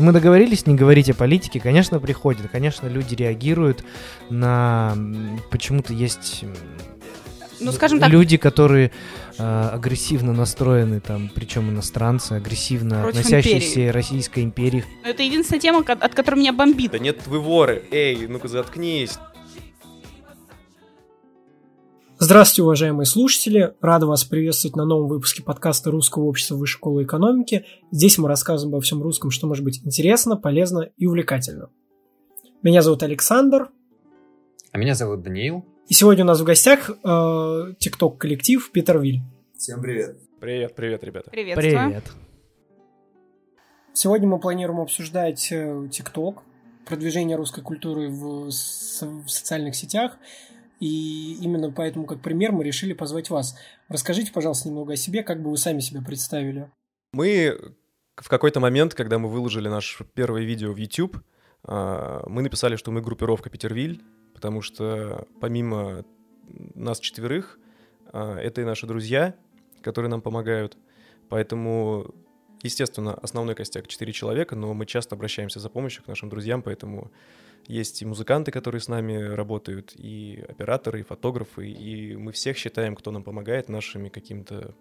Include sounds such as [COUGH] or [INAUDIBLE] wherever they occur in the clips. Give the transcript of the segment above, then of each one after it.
Мы договорились не говорить о политике, конечно, приходит, конечно, люди реагируют на... Почему-то есть ну, скажем так, люди, которые э, агрессивно настроены, там, причем иностранцы, агрессивно Против относящиеся империи. Российской империи. это единственная тема, от которой меня бомбит. Да нет, вы воры, эй, ну-ка заткнись. Здравствуйте, уважаемые слушатели! Рада вас приветствовать на новом выпуске подкаста Русского общества Высшей школы экономики. Здесь мы рассказываем обо всем русском, что может быть интересно, полезно и увлекательно. Меня зовут Александр, А меня зовут Даниил. и сегодня у нас в гостях э, тикток-коллектив Питервиль. Всем привет. Привет, привет, ребята. Приветствую. Привет. Сегодня мы планируем обсуждать э, ТикТок, продвижение русской культуры в, в социальных сетях. И именно поэтому, как пример, мы решили позвать вас. Расскажите, пожалуйста, немного о себе, как бы вы сами себя представили. Мы в какой-то момент, когда мы выложили наше первое видео в YouTube, а, мы написали, что мы группировка Питервиль, потому что помимо нас четверых, а, это и наши друзья, которые нам помогают. Поэтому, естественно, основной костяк четыре человека, но мы часто обращаемся за помощью к нашим друзьям, поэтому есть и музыканты, которые с нами работают, и операторы, и фотографы, и мы всех считаем, кто нам помогает, нашими какими-то,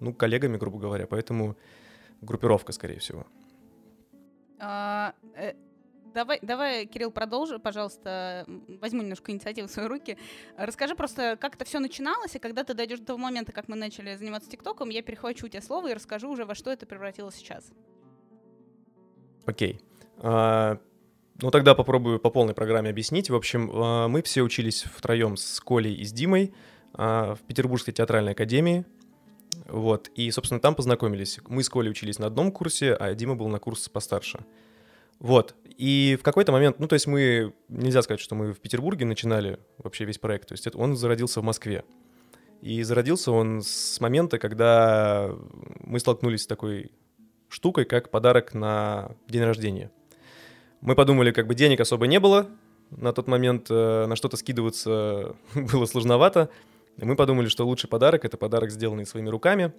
ну, коллегами, грубо говоря, поэтому группировка, скорее всего. А, э, Давай, давай, Кирилл, продолжи, пожалуйста, возьму немножко инициативу в свои руки. Расскажи просто, как это все начиналось, и когда ты дойдешь до того момента, как мы начали заниматься ТикТоком, я перехвачу у тебя слово и расскажу уже, во что это превратилось сейчас. Окей. А, ну, тогда попробую по полной программе объяснить. В общем, а, мы все учились втроем с Колей и с Димой а, в Петербургской театральной академии. Вот, и, собственно, там познакомились. Мы с Колей учились на одном курсе, а Дима был на курс постарше. Вот, и в какой-то момент, ну, то есть мы, нельзя сказать, что мы в Петербурге начинали вообще весь проект, то есть это, он зародился в Москве. И зародился он с момента, когда мы столкнулись с такой штукой, как подарок на день рождения. Мы подумали, как бы денег особо не было, на тот момент э, на что-то скидываться [LAUGHS] было сложновато. И мы подумали, что лучший подарок — это подарок, сделанный своими руками.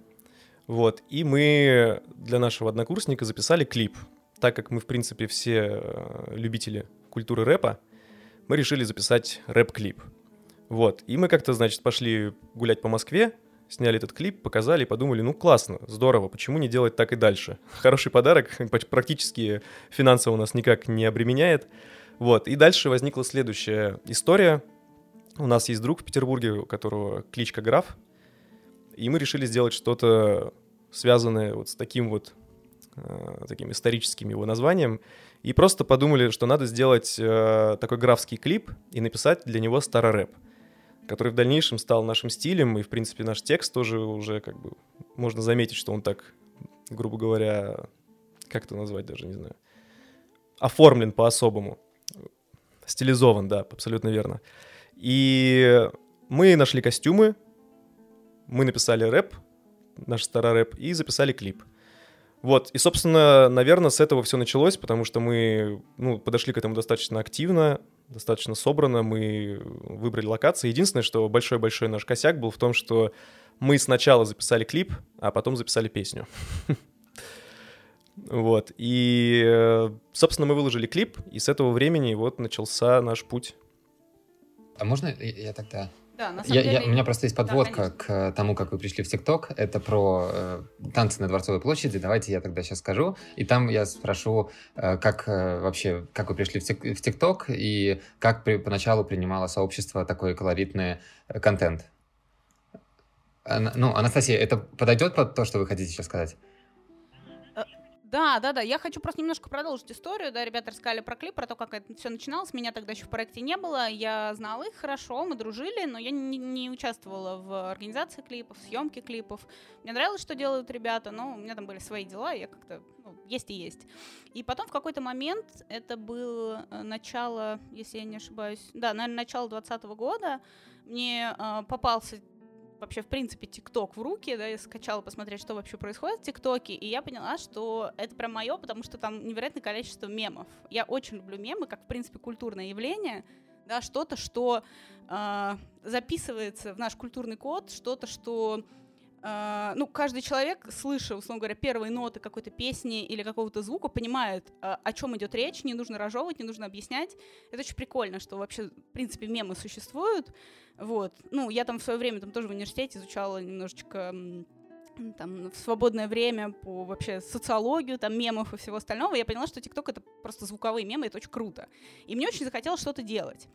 Вот, и мы для нашего однокурсника записали клип. Так как мы, в принципе, все э, любители культуры рэпа, мы решили записать рэп-клип. Вот, и мы как-то, значит, пошли гулять по Москве, сняли этот клип, показали подумали, ну классно, здорово, почему не делать так и дальше? [LAUGHS] Хороший подарок, [LAUGHS] практически финансово нас никак не обременяет. Вот, и дальше возникла следующая история. У нас есть друг в Петербурге, у которого кличка Граф, и мы решили сделать что-то связанное вот с таким вот э, таким историческим его названием, и просто подумали, что надо сделать э, такой графский клип и написать для него старорэп, который в дальнейшем стал нашим стилем, и, в принципе, наш текст тоже уже как бы можно заметить, что он так, грубо говоря, как это назвать даже, не знаю, оформлен по-особому. Стилизован, да, абсолютно верно. И мы нашли костюмы, мы написали рэп, наш старый рэп, и записали клип. Вот, и, собственно, наверное, с этого все началось, потому что мы ну, подошли к этому достаточно активно, достаточно собрано, мы выбрали локации. Единственное, что большой-большой наш косяк был в том, что мы сначала записали клип, а потом записали песню. [LAUGHS] Вот, и, э, собственно, мы выложили клип, и с этого времени вот начался наш путь. А можно я, я тогда? Да, на самом Я, деле... я- у меня просто есть Да, подводка конечно. к тому, как вы пришли в ТикТок. Это про э, танцы на Дворцовой площади. Давайте я тогда сейчас скажу. И там я спрошу, э, как э, вообще, как вы пришли в Тик- в ТикТок и как при- поначалу принимало сообщество такой колоритный э, контент. Ана- ну, Анастасия, это подойдет под то, что вы хотите сейчас сказать? Да, да, да. Я хочу просто немножко продолжить историю. Да, ребята рассказали про клип, про то, как это все начиналось. Меня тогда еще в проекте не было. Я знала их хорошо, мы дружили, но я не, не участвовала в организации клипов, съемке клипов. Мне нравилось, что делают ребята, но у меня там были свои дела, я как-то ну, есть и есть. И потом в какой-то момент, это было э, начало, если я не ошибаюсь, да, наверное, начало 2020 года, мне э, попался вообще, в принципе, ТикТок в руки, да, я скачала посмотреть, что вообще происходит в ТикТоке, и я поняла, что это прям мое, потому что там невероятное количество мемов. Я очень люблю мемы, как, в принципе, культурное явление, да, что-то, что э, записывается в наш культурный код, что-то, что ну, каждый человек, слыша, условно говоря, первые ноты какой-то песни или какого-то звука, понимает, э, о чем идет речь, не нужно разжевывать, не нужно объяснять. Это очень прикольно, что вообще, в принципе, мемы существуют. Вот. Ну, я там в свое время там тоже в университете изучала немножечко там, в свободное время по вообще социологию, там, мемов и всего остального, я поняла, что ТикТок — это просто звуковые мемы, это очень круто. И мне очень захотелось что-то делать.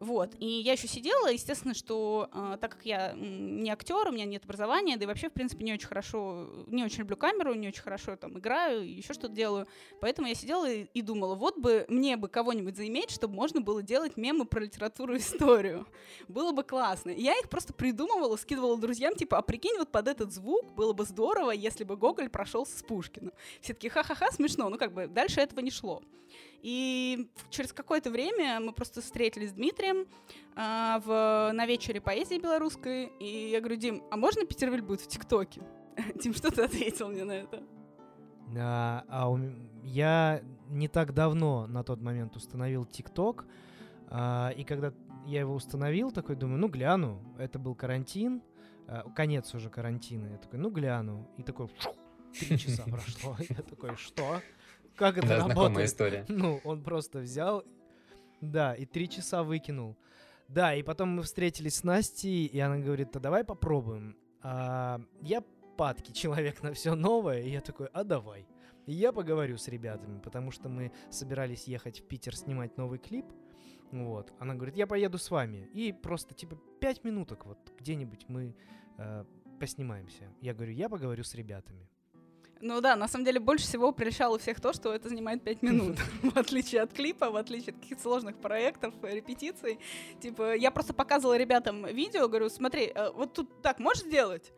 Вот. И я еще сидела, естественно, что э, так как я не актер, у меня нет образования, да и вообще, в принципе, не очень хорошо, не очень люблю камеру, не очень хорошо там играю, еще что-то делаю, поэтому я сидела и, и думала, вот бы мне бы кого-нибудь заиметь, чтобы можно было делать мемы про литературу и историю. Было бы классно. Я их просто придумывала, скидывала друзьям, типа, а прикинь, вот под этот звук было бы здорово, если бы Гоголь прошелся с Пушкиным. Все таки ха-ха-ха, смешно, ну как бы дальше этого не шло. И через какое-то время мы просто встретились с Дмитрием э, в, на вечере поэзии белорусской, и я говорю, Дим, а можно Петервиль будет в ТикТоке? [LAUGHS] Дим, что ты ответил мне на это? А, а у, я не так давно на тот момент установил ТикТок, а, и когда я его установил, такой думаю, ну гляну, это был карантин, а, конец уже карантина, я такой, ну гляну, и такой, три [LAUGHS] часа прошло, [LAUGHS] я такой, что? Как это да, работает? знакомая история. [LAUGHS] Ну, он просто взял, да, и три часа выкинул. Да, и потом мы встретились с Настей, и она говорит, а давай попробуем. А, я падки человек на все новое, и я такой, а давай. И я поговорю с ребятами, потому что мы собирались ехать в Питер снимать новый клип. Вот. Она говорит, я поеду с вами. И просто типа пять минуток вот где-нибудь мы э, поснимаемся. Я говорю, я поговорю с ребятами. Ну да, на самом деле больше всего прельщало всех то, что это занимает 5 минут. [LAUGHS] в отличие от клипа, в отличие от каких-то сложных проектов, репетиций. Типа, я просто показывала ребятам видео, говорю, смотри, э, вот тут так можешь сделать?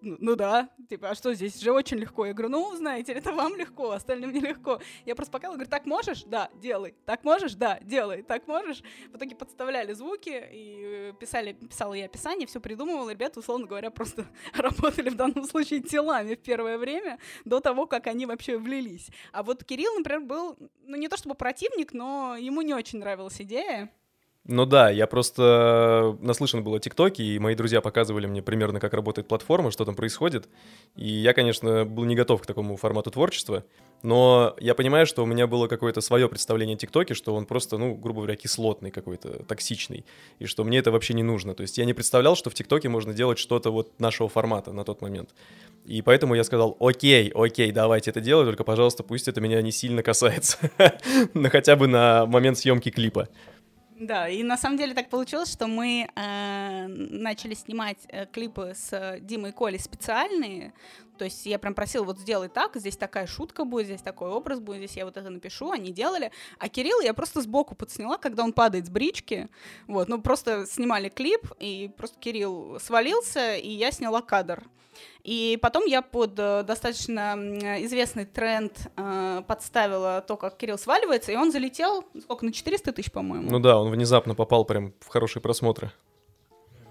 Ну, да, типа, а что здесь же очень легко. Я говорю, ну, знаете, это вам легко, остальным нелегко. Я просто показывала, говорю, так можешь? Да, делай. Так можешь? Да, делай. Так можешь? В итоге подставляли звуки и писали, писала я описание, все придумывала. Ребята, условно говоря, просто [LAUGHS] работали в данном случае телами в первое время, до того, как они вообще влились. А вот Кирилл, например, был, ну, не то чтобы противник, но ему не очень нравилась идея. Ну да, я просто наслышан был о ТикТоке, и мои друзья показывали мне примерно, как работает платформа, что там происходит. И я, конечно, был не готов к такому формату творчества, но я понимаю, что у меня было какое-то свое представление о ТикТоке, что он просто, ну, грубо говоря, кислотный какой-то, токсичный, и что мне это вообще не нужно. То есть я не представлял, что в ТикТоке можно делать что-то вот нашего формата на тот момент. И поэтому я сказал, окей, окей, давайте это делать, только, пожалуйста, пусть это меня не сильно касается, [LAUGHS] но хотя бы на момент съемки клипа. Да, и на самом деле так получилось, что мы э, начали снимать э, клипы с Димой и Колей специальные. То есть я прям просила, вот сделай так, здесь такая шутка будет, здесь такой образ будет, здесь я вот это напишу, они делали. А Кирилл я просто сбоку подсняла, когда он падает с брички. Вот, ну просто снимали клип, и просто Кирилл свалился, и я сняла кадр. И потом я под э, достаточно известный тренд э, подставила то, как Кирилл сваливается, и он залетел, сколько, на 400 тысяч, по-моему. Ну да, он внезапно попал прям в хорошие просмотры.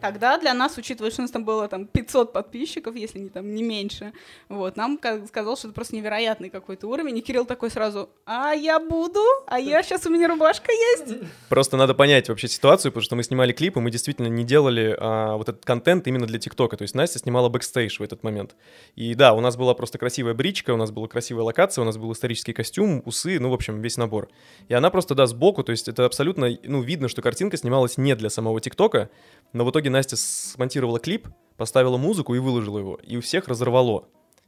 Тогда для нас, учитывая, что у нас там было там 500 подписчиков, если не там не меньше, вот, нам сказал, что это просто невероятный какой-то уровень, и Кирилл такой сразу, а я буду, а я сейчас у меня рубашка есть. Просто надо понять вообще ситуацию, потому что мы снимали клипы, мы действительно не делали а, вот этот контент именно для ТикТока, то есть Настя снимала бэкстейдж в этот момент. И да, у нас была просто красивая бричка, у нас была красивая локация, у нас был исторический костюм, усы, ну, в общем, весь набор. И она просто, да, сбоку, то есть это абсолютно, ну, видно, что картинка снималась не для самого ТикТока, но в итоге Настя смонтировала клип, поставила музыку и выложила его, и у всех разорвало.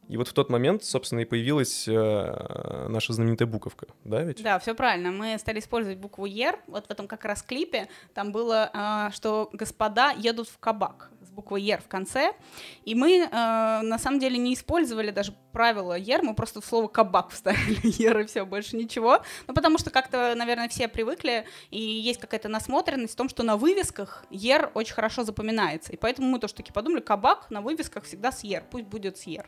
И вот в тот момент, собственно, и появилась э, наша знаменитая буковка, да, ведь? Да, все правильно. Мы стали использовать букву «Ер». Вот в этом как раз клипе там было, э, что господа едут в кабак буквой «ер» в конце. И мы, э, на самом деле, не использовали даже правила «ер», мы просто в слово «кабак» вставили [LAUGHS] «ер» и все, больше ничего. Ну, потому что как-то, наверное, все привыкли, и есть какая-то насмотренность в том, что на вывесках «ер» очень хорошо запоминается. И поэтому мы тоже таки подумали, кабак на вывесках всегда с «ер», пусть будет с «ер».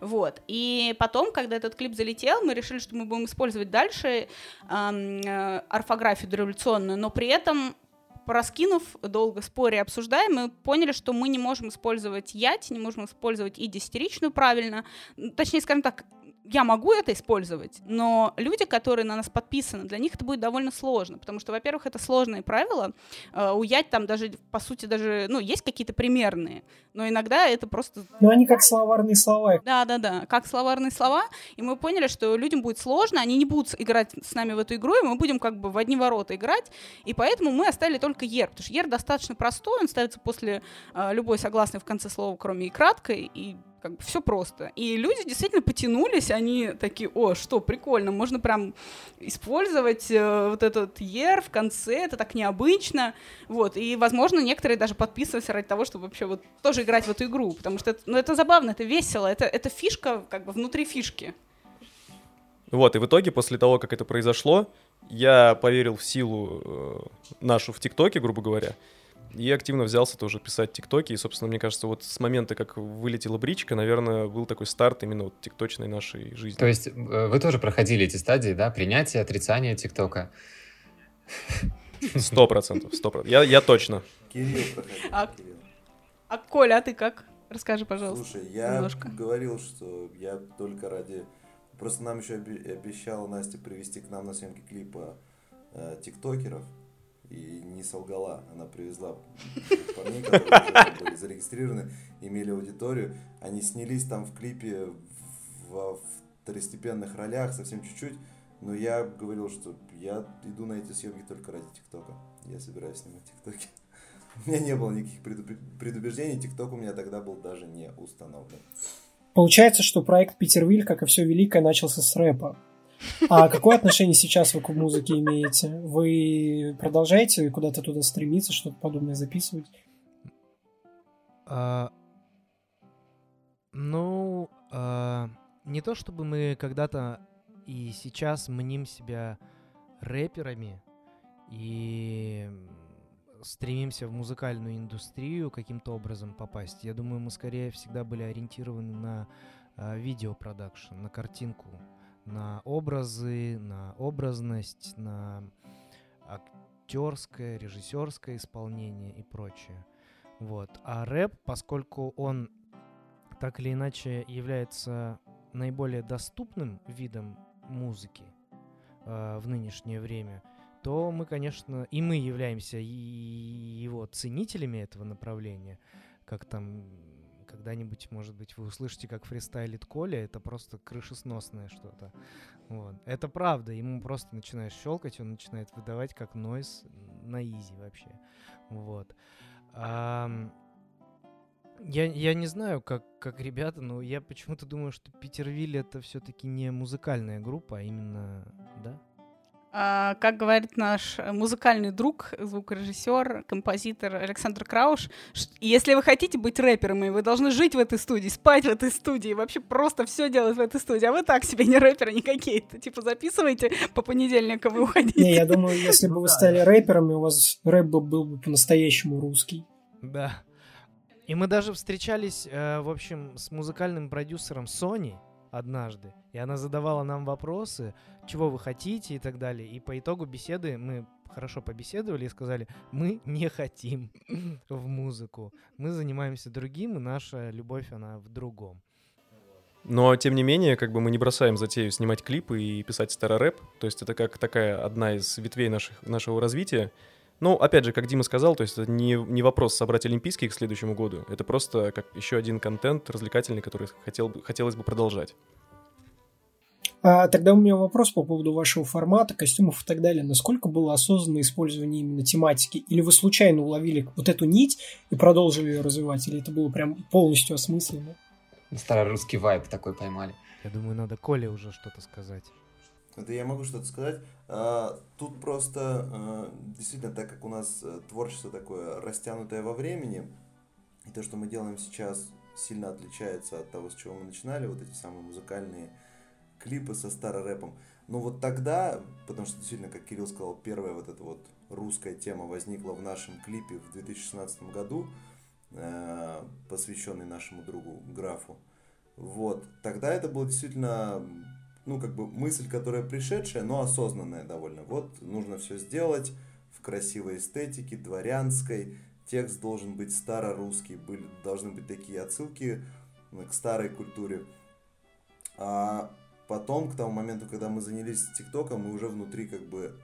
Вот. И потом, когда этот клип залетел, мы решили, что мы будем использовать дальше эм, э, орфографию дореволюционную, но при этом Пораскинув долго споря обсуждая, мы поняли, что мы не можем использовать ять, не можем использовать и десятиричную правильно. Точнее, скажем так, я могу это использовать, но люди, которые на нас подписаны, для них это будет довольно сложно, потому что, во-первых, это сложные правила. Э, у Ять там даже, по сути, даже, ну, есть какие-то примерные, но иногда это просто... Ну, они как словарные слова. Да-да-да, как словарные слова, и мы поняли, что людям будет сложно, они не будут играть с нами в эту игру, и мы будем как бы в одни ворота играть, и поэтому мы оставили только ер, потому что ер достаточно простой, он ставится после э, любой согласной в конце слова, кроме и краткой, и как бы все просто. И люди действительно потянулись, они такие, о, что, прикольно, можно прям использовать э, вот этот ер в конце, это так необычно. Вот, и, возможно, некоторые даже подписывались ради того, чтобы вообще вот тоже играть в эту игру, потому что это, ну, это забавно, это весело, это, это фишка как бы внутри фишки. Вот, и в итоге, после того, как это произошло, я поверил в силу э, нашу в ТикТоке, грубо говоря, и активно взялся тоже писать тиктоки. И, собственно, мне кажется, вот с момента, как вылетела бричка, наверное, был такой старт именно вот тикточной нашей жизни. То есть э, вы тоже проходили эти стадии, да? Принятие, отрицание тиктока? Сто процентов, сто процентов. Я, я точно. Кирилл проходил. А, Кирилл. а Коля, а ты как? Расскажи, пожалуйста. Слушай, я немножко. говорил, что я только ради... Просто нам еще обещала Настя привести к нам на съемки клипа э, тиктокеров. И не солгала. Она привезла [LAUGHS] парней, которые были зарегистрированы, имели аудиторию. Они снялись там в клипе во второстепенных ролях, совсем чуть-чуть. Но я говорил, что я иду на эти съемки только ради ТикТока. Я собираюсь снимать ТикТоки. [LAUGHS] У меня не было никаких предуб- предубеждений, ТикТок у меня тогда был даже не установлен. Получается, что проект Питервиль, как и все великое, начался с рэпа. А какое отношение сейчас вы к музыке имеете? Вы продолжаете куда-то туда стремиться, что-то подобное записывать? А, ну, а, не то чтобы мы когда-то и сейчас мним себя рэперами и стремимся в музыкальную индустрию каким-то образом попасть. Я думаю, мы скорее всегда были ориентированы на а, видеопродакшн, на картинку, на образы, на образность, на актерское, режиссерское исполнение и прочее. Вот. А рэп, поскольку он так или иначе является наиболее доступным видом музыки э, в нынешнее время, то мы, конечно, и мы являемся и его ценителями этого направления, как там когда-нибудь, может быть, вы услышите, как фристайлит Коля, это просто крышесносное что-то. Вот. Это правда, ему просто начинаешь щелкать, он начинает выдавать как нойз на изи вообще. Вот. Ам, я, я не знаю, как, как ребята, но я почему-то думаю, что Питервиль это все-таки не музыкальная группа, а именно, да? А, как говорит наш музыкальный друг, звукорежиссер, композитор Александр Крауш, если вы хотите быть рэперами, вы должны жить в этой студии, спать в этой студии, вообще просто все делать в этой студии. А вы так себе не рэперы не какие-то. Типа записывайте по понедельникам и уходите. Не, я думаю, если бы вы стали рэперами, у вас рэп бы был бы по-настоящему русский. Да. И мы даже встречались, э, в общем, с музыкальным продюсером Sony однажды. И она задавала нам вопросы, чего вы хотите и так далее. И по итогу беседы мы хорошо побеседовали и сказали, мы не хотим [LAUGHS] в музыку. Мы занимаемся другим, и наша любовь, она в другом. Но, тем не менее, как бы мы не бросаем затею снимать клипы и писать старорэп. То есть это как такая одна из ветвей наших, нашего развития. Ну, опять же, как Дима сказал, то есть это не, не вопрос собрать Олимпийские к следующему году. Это просто как еще один контент развлекательный, который хотел, хотелось бы продолжать. А тогда у меня вопрос по поводу вашего формата, костюмов и так далее. Насколько было осознанное использование именно тематики? Или вы случайно уловили вот эту нить и продолжили ее развивать? Или это было прям полностью осмысленно? Старорусский вайб такой поймали. Я думаю, надо Коле уже что-то сказать. Это я могу что-то сказать. А, Тут просто, а, действительно, так как у нас э, творчество такое растянутое во времени, и то, что мы делаем сейчас, сильно отличается от того, с чего мы начинали, вот эти самые музыкальные клипы со старорэпом. Но вот тогда, потому что действительно, как Кирилл сказал, первая вот эта вот русская тема возникла в нашем клипе в 2016 году, э, посвященный нашему другу Графу. Вот. Тогда это было действительно, ну, как бы мысль, которая пришедшая, но осознанная довольно. Вот, нужно все сделать в красивой эстетике, дворянской. Текст должен быть старорусский, были, должны быть такие отсылки к старой культуре. А потом, к тому моменту, когда мы занялись ТикТоком, мы уже внутри как бы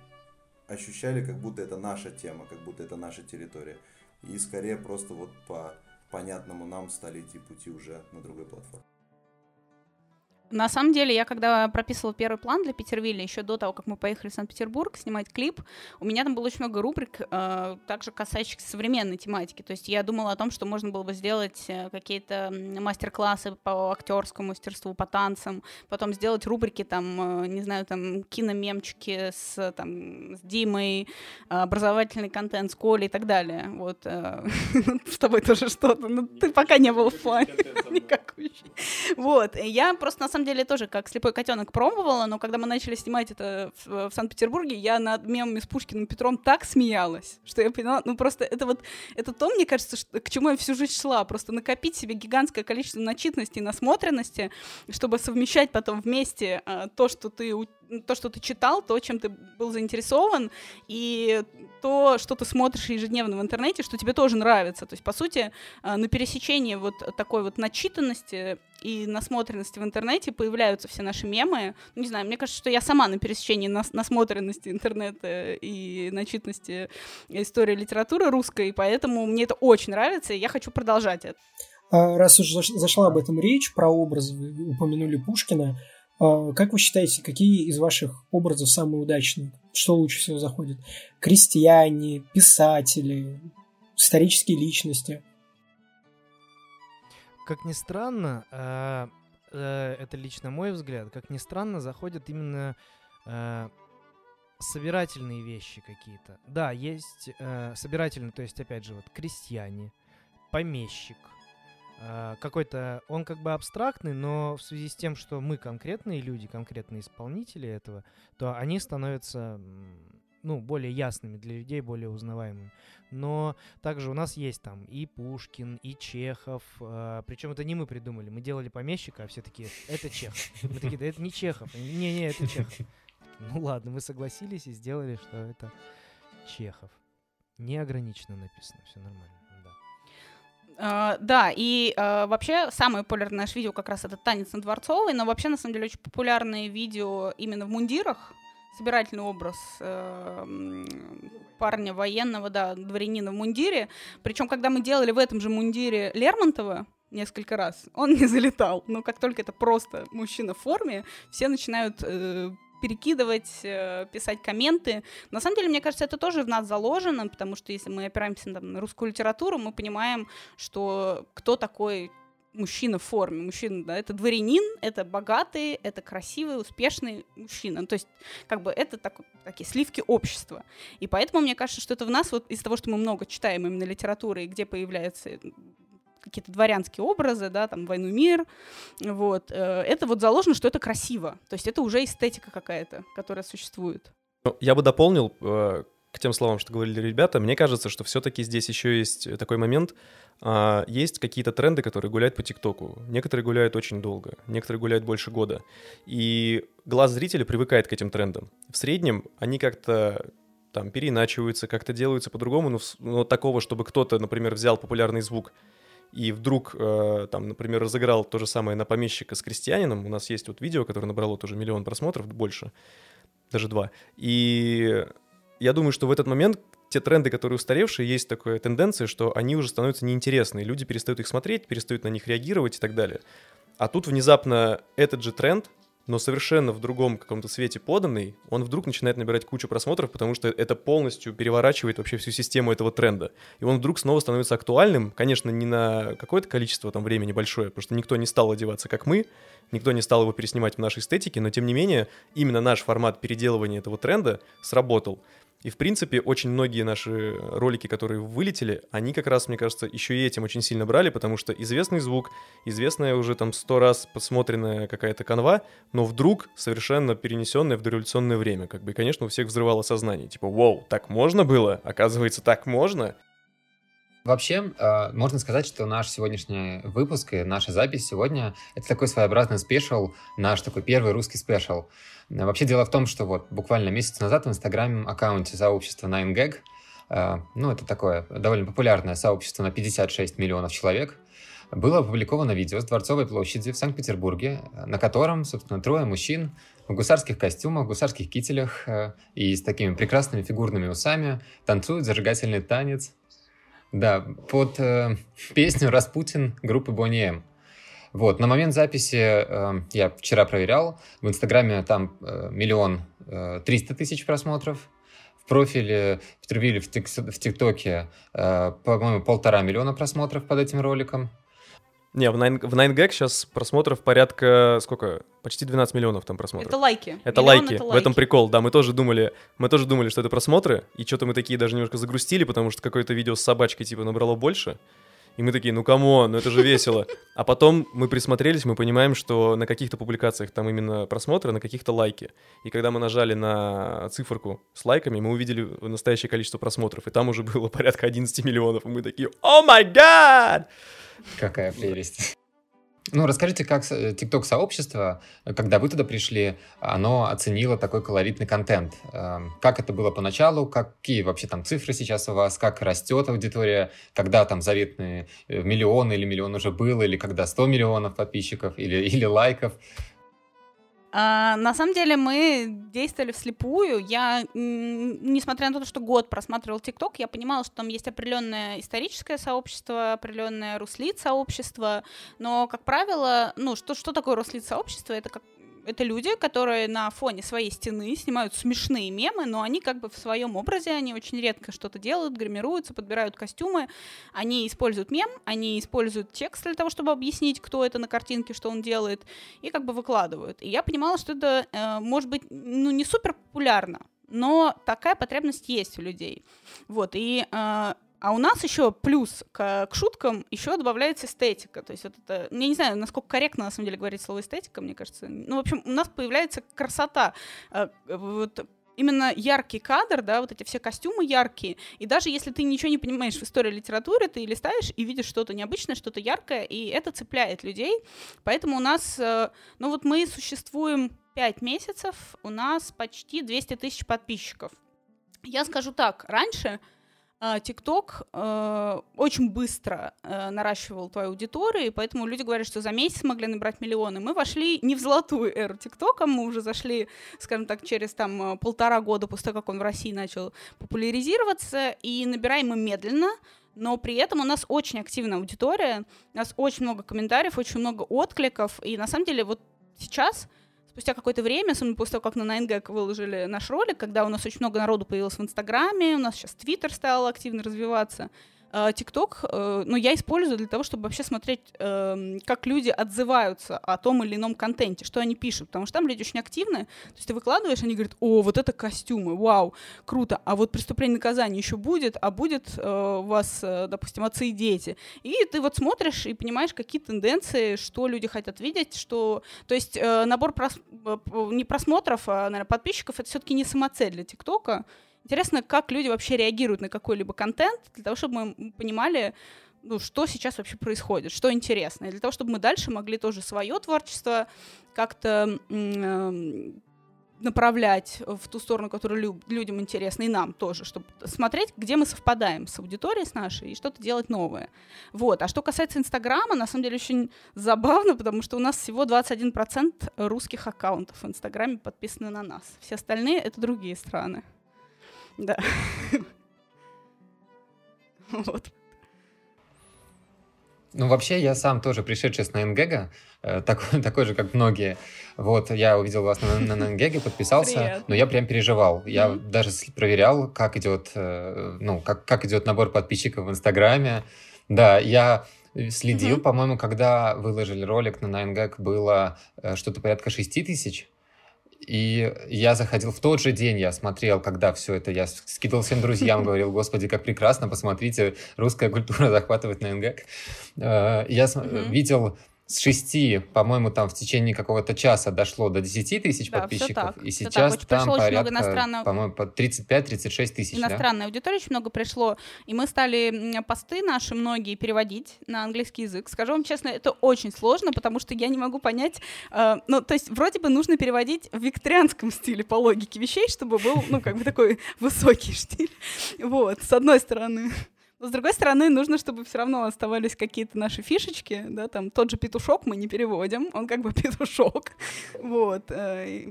ощущали, как будто это наша тема, как будто это наша территория. И скорее просто вот по понятному нам стали идти пути уже на другой платформе. На самом деле, я когда прописывала первый план для Петервилля, еще до того, как мы поехали в Санкт-Петербург снимать клип, у меня там было очень много рубрик, э, также касающихся современной тематики. То есть я думала о том, что можно было бы сделать э, какие-то мастер-классы по актерскому мастерству, по танцам, потом сделать рубрики, там, э, не знаю, там, киномемчики с, там, с Димой, образовательный контент с Колей и так далее. Вот. Э, [LAUGHS] с тобой тоже что-то. Ну, ты пока не был в плане. Никакой. Вот. Я просто, на самом деле тоже как слепой котенок пробовала, но когда мы начали снимать это в, в Санкт-Петербурге, я над мемами с Пушкиным Петром так смеялась, что я поняла, ну просто это вот, это то, мне кажется, что, к чему я всю жизнь шла, просто накопить себе гигантское количество начитанности и насмотренности, чтобы совмещать потом вместе а, то, что ты то, что ты читал, то, чем ты был заинтересован, и то, что ты смотришь ежедневно в интернете, что тебе тоже нравится. То есть, по сути, а, на пересечении вот такой вот начитанности и насмотренности в интернете появляются все наши мемы. Ну, не знаю, мне кажется, что я сама на пересечении нас насмотренности интернета и начитанности истории литературы русской, поэтому мне это очень нравится, и я хочу продолжать это. А, раз уж зашла об этом речь, про образ, упомянули Пушкина, как вы считаете, какие из ваших образов самые удачные? Что лучше всего заходит? Крестьяне, писатели, исторические личности? Как ни странно, а, э, это лично мой взгляд, как ни странно, заходят именно э, собирательные вещи какие-то. Да, есть э, собирательные, то есть, опять же, вот крестьяне, помещик, а, какой-то, он как бы абстрактный, но в связи с тем, что мы конкретные люди, конкретные исполнители этого, то они становятся ну, более ясными для людей, более узнаваемыми. Но также у нас есть там и Пушкин, и Чехов. Э, причем это не мы придумали. Мы делали помещика, а все такие, это Чехов. Мы такие, да это не Чехов. Не-не, это Чехов. Ну ладно, мы согласились и сделали, что это Чехов. Неограниченно написано, все нормально. Uh, да, и uh, вообще самое популярное наше видео как раз это танец на Дворцовой, но вообще на самом деле очень популярные видео именно в мундирах, собирательный образ э, парня военного, да, дворянина в мундире. Причем, когда мы делали в этом же мундире Лермонтова несколько раз, он [LAUGHS] не залетал. Но как только это просто мужчина в форме, все начинают э, перекидывать, э, писать комменты. На самом деле, мне кажется, это тоже в нас заложено, потому что если мы опираемся там, на русскую литературу, мы понимаем, что кто такой мужчина в форме. Мужчина, да, это дворянин, это богатый, это красивый, успешный мужчина. то есть, как бы это так, такие сливки общества. И поэтому мне кажется, что это в нас, вот из-за того, что мы много читаем именно литературы, и где появляется какие-то дворянские образы, да, там «Войну мир», вот, э, это вот заложено, что это красиво, то есть это уже эстетика какая-то, которая существует. Ну, я бы дополнил э, к тем словам, что говорили ребята, мне кажется, что все-таки здесь еще есть такой момент, а, есть какие-то тренды, которые гуляют по ТикТоку. Некоторые гуляют очень долго, некоторые гуляют больше года. И глаз зрителя привыкает к этим трендам. В среднем они как-то там переиначиваются, как-то делаются по-другому, но, но такого, чтобы кто-то, например, взял популярный звук и вдруг, э, там, например, разыграл то же самое на помещика с крестьянином, у нас есть вот видео, которое набрало тоже миллион просмотров, больше, даже два, и я думаю, что в этот момент те тренды, которые устаревшие, есть такая тенденция, что они уже становятся неинтересны, люди перестают их смотреть, перестают на них реагировать и так далее. А тут внезапно этот же тренд но совершенно в другом каком-то свете поданный, он вдруг начинает набирать кучу просмотров, потому что это полностью переворачивает вообще всю систему этого тренда. И он вдруг снова становится актуальным, конечно, не на какое-то количество там времени большое, потому что никто не стал одеваться как мы, никто не стал его переснимать в нашей эстетике, но тем не менее именно наш формат переделывания этого тренда сработал. И, в принципе, очень многие наши ролики, которые вылетели, они как раз, мне кажется, еще и этим очень сильно брали, потому что известный звук, известная уже там сто раз посмотренная какая-то канва, но вдруг совершенно перенесенная в дореволюционное время. Как бы, и, конечно, у всех взрывало сознание. Типа, вау, так можно было? Оказывается, так можно? Вообще, э, можно сказать, что наш сегодняшний выпуск и наша запись сегодня — это такой своеобразный special, наш такой первый русский special. Э, вообще дело в том, что вот буквально месяц назад в инстаграме аккаунте сообщества 9gag, э, ну, это такое довольно популярное сообщество на 56 миллионов человек, было опубликовано видео с Дворцовой площади в Санкт-Петербурге, на котором, собственно, трое мужчин в гусарских костюмах, гусарских кителях э, и с такими прекрасными фигурными усами танцуют зажигательный танец. Да, под э, песню «Распутин» группы Бонни М. Вот, на момент записи, э, я вчера проверял, в Инстаграме там э, миллион э, триста тысяч просмотров, в профиле Петервиле в, тик, в ТикТоке, э, по-моему, полтора миллиона просмотров под этим роликом. Не, в 9, в 9gag сейчас просмотров порядка, сколько? Почти 12 миллионов там просмотров. Это лайки. Это Миллион лайки. это В этом прикол. Да, мы тоже думали, мы тоже думали, что это просмотры, и что-то мы такие даже немножко загрустили, потому что какое-то видео с собачкой типа набрало больше. И мы такие, ну come on, ну это же весело. А потом мы присмотрелись, мы понимаем, что на каких-то публикациях там именно просмотры, на каких-то лайки. И когда мы нажали на циферку с лайками, мы увидели настоящее количество просмотров. И там уже было [LAUGHS] порядка 11 миллионов. И мы такие, oh my God! Какая прелесть. Ну, расскажите, как TikTok-сообщество, когда вы туда пришли, оно оценило такой колоритный контент? Эм, как это было поначалу? Какие вообще там цифры сейчас у вас? Как растет аудитория? Когда там заветные э, миллионы или миллион уже было? Или когда 100 миллионов подписчиков или, [LAUGHS] или лайков? А, на самом деле мы действовали вслепую. Я, несмотря на то, что год просматривал ТикТок, я понимала, что там есть определенное историческое сообщество, определенное руслит сообщество. Но, как правило, ну, что, что такое руслит сообщество? Это как это люди, которые на фоне своей стены снимают смешные мемы, но они как бы в своем образе, они очень редко что-то делают, гримируются, подбирают костюмы, они используют мем, они используют текст для того, чтобы объяснить, кто это на картинке, что он делает, и как бы выкладывают. И я понимала, что это э, может быть ну, не супер популярно, но такая потребность есть у людей. Вот, и э, а у нас еще плюс к, к шуткам еще добавляется эстетика. То есть вот это, я не знаю, насколько корректно на самом деле говорить слово эстетика, мне кажется. Ну, в общем, у нас появляется красота. Э, вот именно яркий кадр, да, вот эти все костюмы яркие, и даже если ты ничего не понимаешь в истории литературы, ты листаешь и видишь что-то необычное, что-то яркое, и это цепляет людей, поэтому у нас, э, ну вот мы существуем 5 месяцев, у нас почти 200 тысяч подписчиков. Я скажу так, раньше ТикТок э, очень быстро э, наращивал твою аудиторию, и поэтому люди говорят, что за месяц могли набрать миллионы. Мы вошли не в золотую эру ТикТока, мы уже зашли, скажем так, через там э, полтора года после того, как он в России начал популяризироваться, и набираем мы медленно, но при этом у нас очень активная аудитория, у нас очень много комментариев, очень много откликов, и на самом деле вот сейчас спустя какое-то время, особенно после того, как на 9gag выложили наш ролик, когда у нас очень много народу появилось в Инстаграме, у нас сейчас Твиттер стал активно развиваться, ТикТок, э, ну, я использую для того, чтобы вообще смотреть, эм, как люди отзываются о том или ином контенте, что они пишут, потому что там люди очень активны, то есть ты выкладываешь, они говорят, о, вот это костюмы, вау, круто, а вот преступление наказание еще будет, а будет э, вас, э, допустим, отцы и дети, и ты вот смотришь и понимаешь, какие тенденции, что люди хотят видеть, что, то есть набор прос... не просмотров, а, наверное, подписчиков, это все-таки не самоцель для ТикТока, Интересно, как люди вообще реагируют на какой-либо контент, для того, чтобы мы понимали, ну, что сейчас вообще происходит, что интересно, и для того, чтобы мы дальше могли тоже свое творчество как-то э, направлять в ту сторону, которая лю- людям интересна, и нам тоже, чтобы смотреть, где мы совпадаем с аудиторией, с нашей, и что-то делать новое. Вот. А что касается Инстаграма, на самом деле очень [LAUGHS] забавно, потому что у нас всего 21% русских аккаунтов в Инстаграме подписаны на нас. Все остальные — это другие страны. Да. [LAUGHS] Вот. Ну, вообще, я сам тоже пришедший с Найнгега, э, такой, [LAUGHS] такой же, как многие. Вот, я увидел вас на, на Найнгеге, подписался, Привет. но я прям переживал. Я mm-hmm. даже проверял, как идет, э, ну, как, как идет набор подписчиков в Инстаграме. Да, я следил, mm-hmm. по-моему, когда выложили ролик на Найнгег, было э, что-то порядка 6 тысяч. И я заходил в тот же день, я смотрел, когда все это, я скидывал всем друзьям, [LAUGHS] говорил, господи, как прекрасно, посмотрите, русская культура захватывает на НГЭК. Э, я видел с 6, по-моему, там в течение какого-то часа дошло до 10 тысяч да, подписчиков, и сейчас там порядка, иностранно... по-моему, по 35-36 тысяч. Иностранной да? аудитории очень много пришло, и мы стали посты наши многие переводить на английский язык. Скажу вам честно, это очень сложно, потому что я не могу понять, э, ну, то есть вроде бы нужно переводить в викторианском стиле по логике вещей, чтобы был, ну, как бы такой [LAUGHS] высокий стиль. Вот, с одной стороны. Но, с другой стороны, нужно, чтобы все равно оставались какие-то наши фишечки, да, там тот же петушок мы не переводим, он как бы [LAUGHS] петушок, вот. э,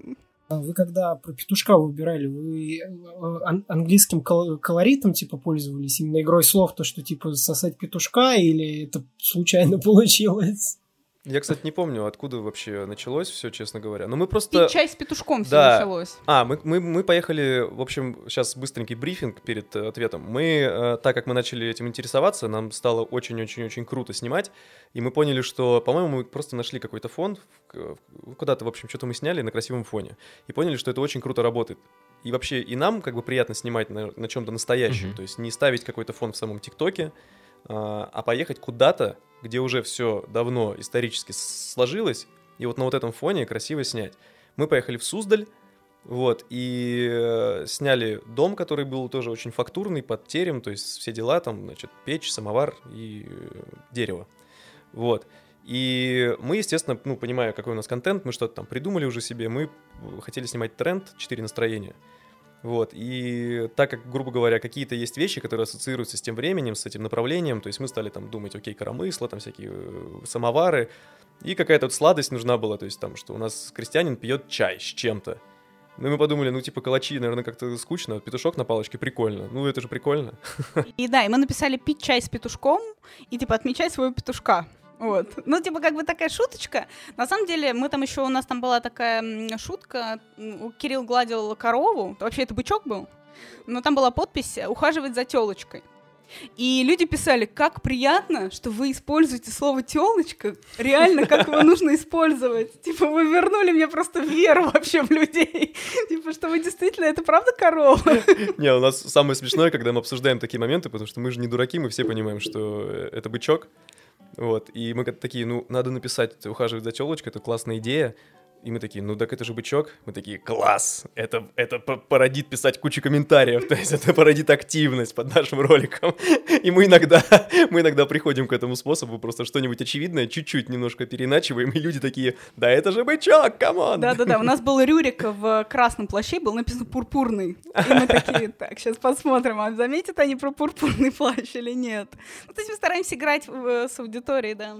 А Вы когда про петушка выбирали, вы э, ан- английским кол- колоритом типа пользовались, именно игрой слов, то, что типа сосать петушка, или это случайно [LAUGHS] получилось? Я, кстати, не помню, откуда вообще началось все, честно говоря. Но мы просто... Пить чай с петушком все Да. началось. А, мы, мы, мы поехали, в общем, сейчас быстренький брифинг перед э, ответом. Мы, э, так как мы начали этим интересоваться, нам стало очень-очень-очень круто снимать, и мы поняли, что, по-моему, мы просто нашли какой-то фон, куда-то, в общем, что-то мы сняли на красивом фоне, и поняли, что это очень круто работает. И вообще, и нам как бы приятно снимать на, на чем-то настоящем, Мгм. то есть не ставить какой-то фон в самом ТикТоке, а, а поехать куда-то, где уже все давно исторически сложилось, и вот на вот этом фоне красиво снять. Мы поехали в Суздаль, вот, и э, сняли дом, который был тоже очень фактурный, под терем, то есть все дела, там, значит, печь, самовар и э, дерево. Вот. И мы, естественно, ну, понимая, какой у нас контент, мы что-то там придумали уже себе, мы э, хотели снимать тренд «Четыре настроения». Вот, и так как, грубо говоря, какие-то есть вещи, которые ассоциируются с тем временем, с этим направлением, то есть мы стали там думать, окей, коромысло, там всякие э, самовары, и какая-то вот сладость нужна была, то есть там, что у нас крестьянин пьет чай с чем-то. Ну, и мы подумали, ну, типа, калачи, наверное, как-то скучно, петушок на палочке прикольно. Ну, это же прикольно. [LAUGHS] И да, и мы написали пить чай с петушком и типа отмечай своего петушка. Вот. Ну, типа, как бы такая шуточка. На самом деле, мы там еще, у нас там была такая шутка. Кирилл гладил корову. Вообще, это бычок был. Но там была подпись «Ухаживать за телочкой». И люди писали, как приятно, что вы используете слово телочка, реально, как его нужно использовать. Типа, вы вернули мне просто веру вообще в людей. Типа, что вы действительно, это правда корова? Не, у нас самое смешное, когда мы обсуждаем такие моменты, потому что мы же не дураки, мы все понимаем, что э, это бычок. Вот, и мы такие, ну, надо написать ухаживать за телочкой, это классная идея. И мы такие, ну так это же бычок. Мы такие, класс, это, это породит писать кучу комментариев, [LAUGHS] то есть это породит активность под нашим роликом. И мы иногда, [LAUGHS] мы иногда приходим к этому способу, просто что-нибудь очевидное, чуть-чуть немножко переиначиваем, и люди такие, да это же бычок, come on! Да-да-да, у нас был Рюрик в красном плаще, был написан пурпурный. И мы такие, [LAUGHS] так, сейчас посмотрим, а заметят они про пурпурный плащ или нет. Ну, то есть мы стараемся играть в- с аудиторией, да.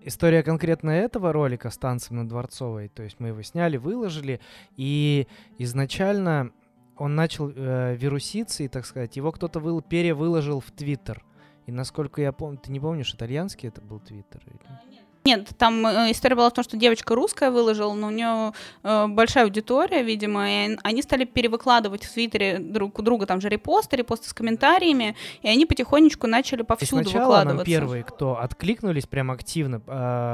История конкретно этого ролика с танцем на Дворцовой, то есть мы его сняли, выложили, и изначально он начал э, вируситься, и, так сказать, его кто-то выл- перевыложил в Твиттер. И насколько я помню, ты не помнишь, итальянский это был Твиттер? или- Нет, там э, история была в том, что девочка русская выложила, но у нее э, большая аудитория, видимо, и он- они стали перевыкладывать в Твиттере друг у друга там же репосты, репосты с комментариями, и они потихонечку начали И повсюду сначала нам выкладываться. первые, кто откликнулись прям активно,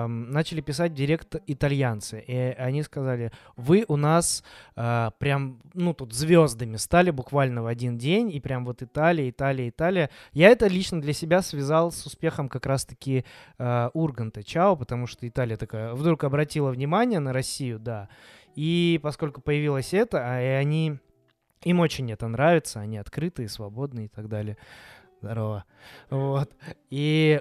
начали писать в директ итальянцы. И они сказали, вы у нас э, прям, ну, тут звездами стали буквально в один день, и прям вот Италия, Италия, Италия. Я это лично для себя связал с успехом как раз-таки э, Урганта Чао, потому что Италия такая вдруг обратила внимание на Россию, да. И поскольку появилось это, а и они... Им очень это нравится, они открытые, свободные и так далее. Здорово. Вот. И,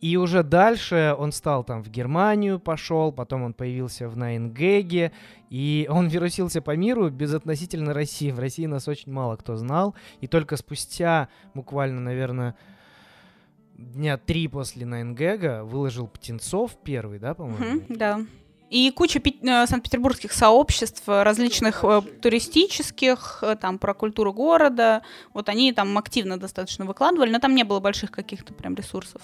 и уже дальше он стал там в Германию пошел, потом он появился в Найнгеге, и [LAUGHS] он вирусился по миру безотносительно России. В России нас очень мало кто знал, и только спустя буквально, наверное, дня три после Найнгега выложил Птенцов первый, да, по-моему? Мгм, да. И куча пи- э, санкт-петербургских сообществ э, различных э, туристических, э, там про культуру города. Вот они там активно достаточно выкладывали, но там не было больших каких-то прям ресурсов.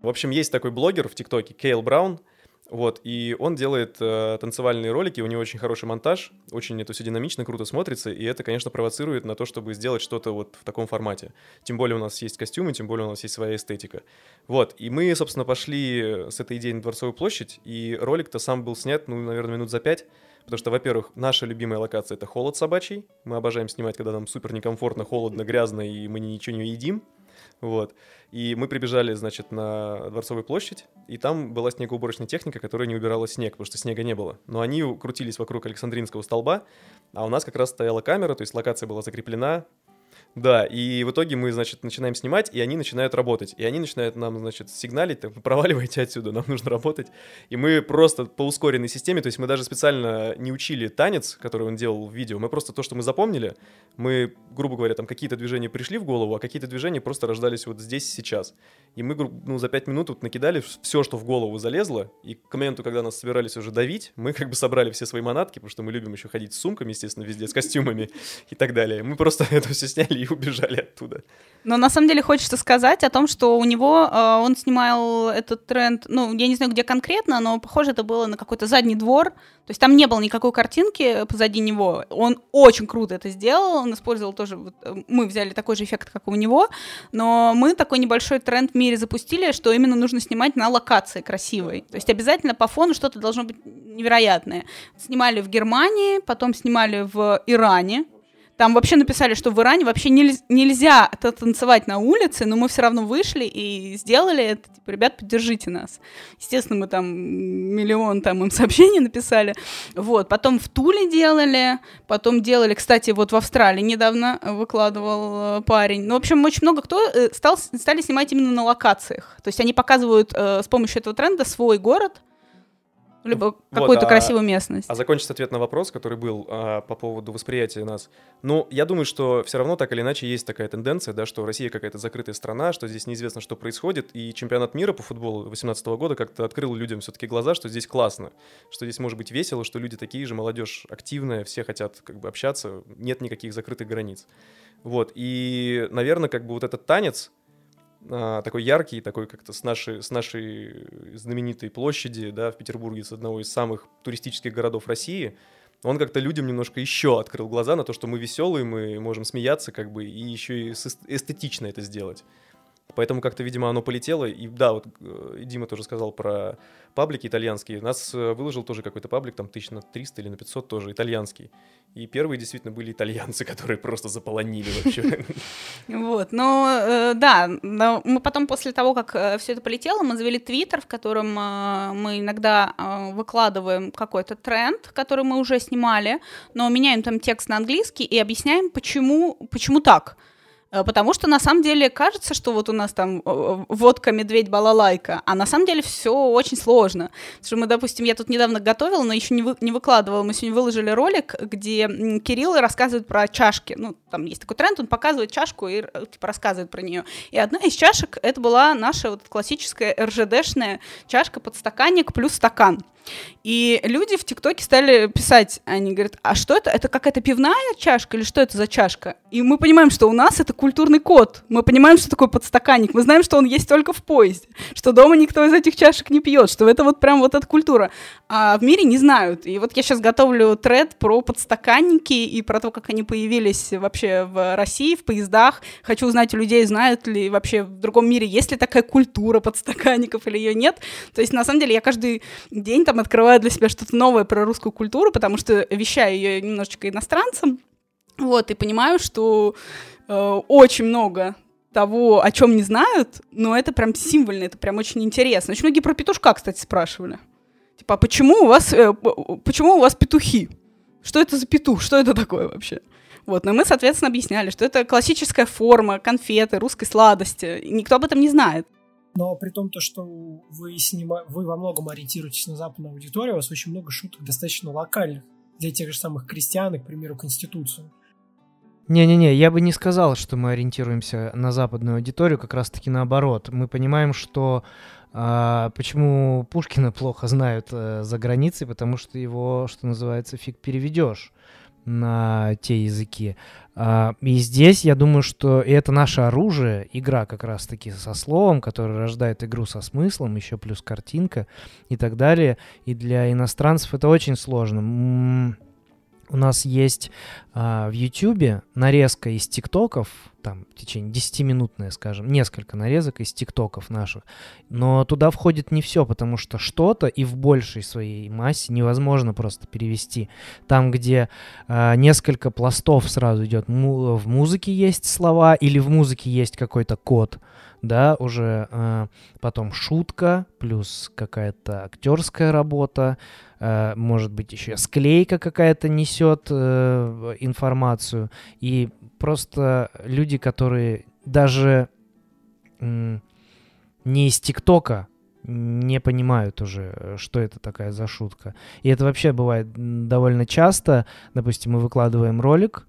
В общем, есть такой блогер в ТикТоке, Кейл Браун, вот, и он делает э, танцевальные ролики, у него очень хороший монтаж, очень это все динамично, круто смотрится, и это, конечно, провоцирует на то, чтобы сделать что-то вот в таком формате. Тем более у нас есть костюмы, тем более у нас есть своя эстетика. Вот, и мы, собственно, пошли с этой идеей на Дворцовую площадь, и ролик-то сам был снят, ну, наверное, минут за пять, Потому что, во-первых, наша любимая локация — это холод собачий. Мы обожаем снимать, когда нам супер некомфортно, холодно, грязно, и мы ничего не едим. Вот. И мы прибежали, значит, на Дворцовую площадь, и там была снегоуборочная техника, которая не убирала снег, потому что снега не было. Но они крутились вокруг Александринского столба, а у нас как раз стояла камера, то есть локация была закреплена, Да, и в итоге мы, значит, начинаем снимать, и они начинают работать. И они начинают нам, значит, сигналить, так, проваливайте отсюда, нам [LAUGHS] нужно работать. И мы просто по ускоренной системе, то есть мы даже специально не учили танец, который он делал в видео, мы просто то, что мы запомнили, мы, грубо говоря, там какие-то движения пришли в голову, а какие-то движения просто рождались вот здесь сейчас. И мы, ну, за пять минут вот накидали все, что в голову залезло, и к моменту, когда нас собирались уже давить, мы как бы собрали все свои манатки, потому что мы любим еще ходить с сумками, естественно, везде, с костюмами и так далее. Мы просто [LAUGHS] это все сняли и убежали оттуда. Но на самом деле хочется сказать о том, что у него, э, он снимал этот тренд, ну, я не знаю, где конкретно, но похоже это было на какой-то задний двор, то есть там не было никакой картинки позади него. Он очень круто это сделал, он использовал тоже, вот, э, мы взяли такой же эффект, как у него, но мы такой небольшой тренд в мире запустили, что именно нужно снимать на локации красивой. То есть обязательно по фону что-то должно быть невероятное. Снимали в Германии, потом снимали в Иране, там вообще написали, что в Иране вообще нельзя, танцевать на улице, но мы все равно вышли и сделали это. Типа, ребят, поддержите нас. Естественно, мы там миллион там им сообщений написали. Вот. Потом в Туле делали, потом делали, кстати, вот в Австралии недавно выкладывал э, парень. Ну, в общем, очень много кто э, стал, стали снимать именно на локациях. То есть они показывают э, с помощью этого тренда свой город, либо вот, какую-то а, красивую местность. А закончить ответ на вопрос, который был а, по поводу восприятия нас. Ну, я думаю, что все равно так или иначе есть такая тенденция, да, что Россия какая-то закрытая страна, что здесь неизвестно, что происходит, и чемпионат мира по футболу 2018 года как-то открыл людям все-таки глаза, что здесь классно, что здесь может быть весело, что люди такие же, молодежь активная, все хотят как бы общаться, нет никаких закрытых границ. Вот, и, наверное, как бы вот этот танец, такой яркий, такой как-то с нашей, с нашей знаменитой площади, да, в Петербурге, с одного из самых туристических городов России, он как-то людям немножко еще открыл глаза на то, что мы веселые, мы можем смеяться, как бы, и еще и эстетично это сделать. Поэтому как-то, видимо, оно полетело. И да, вот э, Дима тоже сказал про паблики итальянские. Нас э, выложил тоже какой-то паблик, там тысяч на 300 или на 500 тоже, итальянский. И первые действительно были итальянцы, [LAUGHS] которые просто заполонили вообще. Вот, э, да, мы потом после того, как все это полетело, мы завели твиттер, в котором мы иногда выкладываем какой-то тренд, который мы уже снимали, но меняем там текст на английский и объясняем, почему, почему так. Э, потому что на самом деле кажется, что вот у нас там водка, медведь, балалайка, а на самом деле все очень сложно. Потому что мы, допустим, я тут недавно готовила, но еще не, вы, не выкладывала. Мы сегодня выложили ролик, где Кирилл рассказывает про чашки. Ну, там есть такой тренд, он показывает чашку и э, типа рассказывает про нее. И одна из чашек это была наша вот классическая РЖДшная чашка под стаканник плюс стакан. И люди в ТикТоке стали писать, они говорят, а что это? Это какая-то пивная чашка или что это за чашка? И мы понимаем, что у нас это культурный код. Мы понимаем, что такое подстаканник. Мы знаем, что он есть только в поезде. Что дома никто из этих чашек не пьет. Что это вот прям вот эта культура. А в мире не знают. И вот я сейчас готовлю тред про подстаканники и про то, как они появились вообще в России, в поездах. Хочу узнать у людей, знают ли вообще в другом мире, есть ли такая культура подстаканников или ее нет. То есть, на самом деле, я каждый день там открываю для себя что-то новое про русскую культуру, потому что вещаю ее немножечко иностранцам, вот, и понимаю, что э, очень много того, о чем не знают, но это прям символьно, это прям очень интересно. Очень многие про петушка, кстати, спрашивали. Типа, а почему у вас, э, почему у вас петухи? Что это за петух? Что это такое вообще? Вот, но мы, соответственно, объясняли, что это классическая форма конфеты, русской сладости. Никто об этом не знает. Но при том, то, что вы, снима... вы во многом ориентируетесь на западную аудиторию, у вас очень много шуток достаточно локальных для тех же самых крестьян и, к примеру, Конституцию. Не-не-не, я бы не сказал, что мы ориентируемся на западную аудиторию, как раз-таки наоборот. Мы понимаем, что а, почему Пушкина плохо знают а, за границей, потому что его, что называется, фиг переведешь на те языки. А, и здесь я думаю, что это наше оружие, игра как раз-таки со словом, которая рождает игру со смыслом, еще плюс картинка и так далее. И для иностранцев это очень сложно. У нас есть а, в YouTube нарезка из ТикТоков, там в течение 10-минутная, скажем, несколько нарезок из ТикТоков наших. Но туда входит не все, потому что что-то и в большей своей массе невозможно просто перевести. Там, где а, несколько пластов сразу идет, в музыке есть слова или в музыке есть какой-то код, да, уже э, потом шутка, плюс какая-то актерская работа, э, может быть еще склейка какая-то несет э, информацию, и просто люди, которые даже м, не из ТикТока не понимают уже, э, что это такая за шутка. И это вообще бывает довольно часто. Допустим, мы выкладываем ролик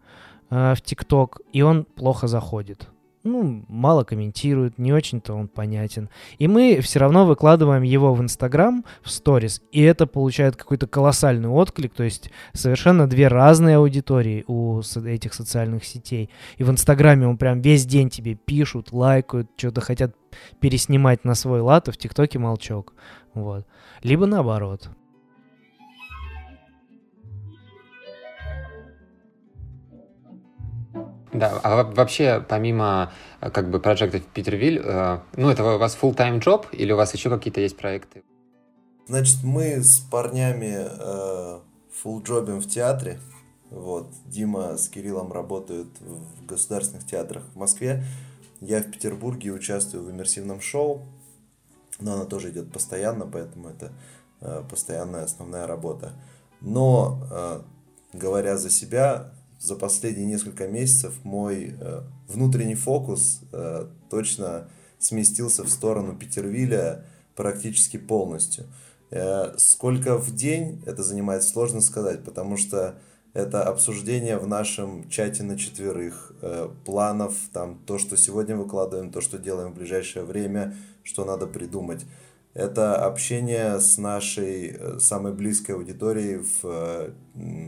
э, в ТикТок, и он плохо заходит. Ну, мало комментирует, не очень-то он понятен. И мы все равно выкладываем его в Инстаграм, в сторис, и это получает какой-то колоссальный отклик, то есть совершенно две разные аудитории у этих социальных сетей. И в Инстаграме он прям весь день тебе пишут, лайкают, что-то хотят переснимать на свой лад, а в ТикТоке молчок. Вот. Либо наоборот. Да, а во- вообще, помимо э, как бы проектов Питервиль, э, ну, это у вас full-time job или у вас еще какие-то есть проекты? Значит, мы с парнями э, фулл-джобим в театре. Вот. Дима с Кириллом работают в государственных театрах в Москве. Я в Петербурге участвую в иммерсивном шоу. Но оно тоже идет постоянно, поэтому это э, постоянная основная работа. Но, э, говоря за себя, за последние несколько месяцев мой э, внутренний фокус э, точно сместился в сторону Петервиля практически полностью. Э, Сколько в день это занимает, сложно сказать, потому что это обсуждение в нашем чате на четверых, э, планов, там, то, что сегодня выкладываем, то, что делаем в ближайшее время, что надо придумать. Это общение с нашей э, самой близкой аудиторией в,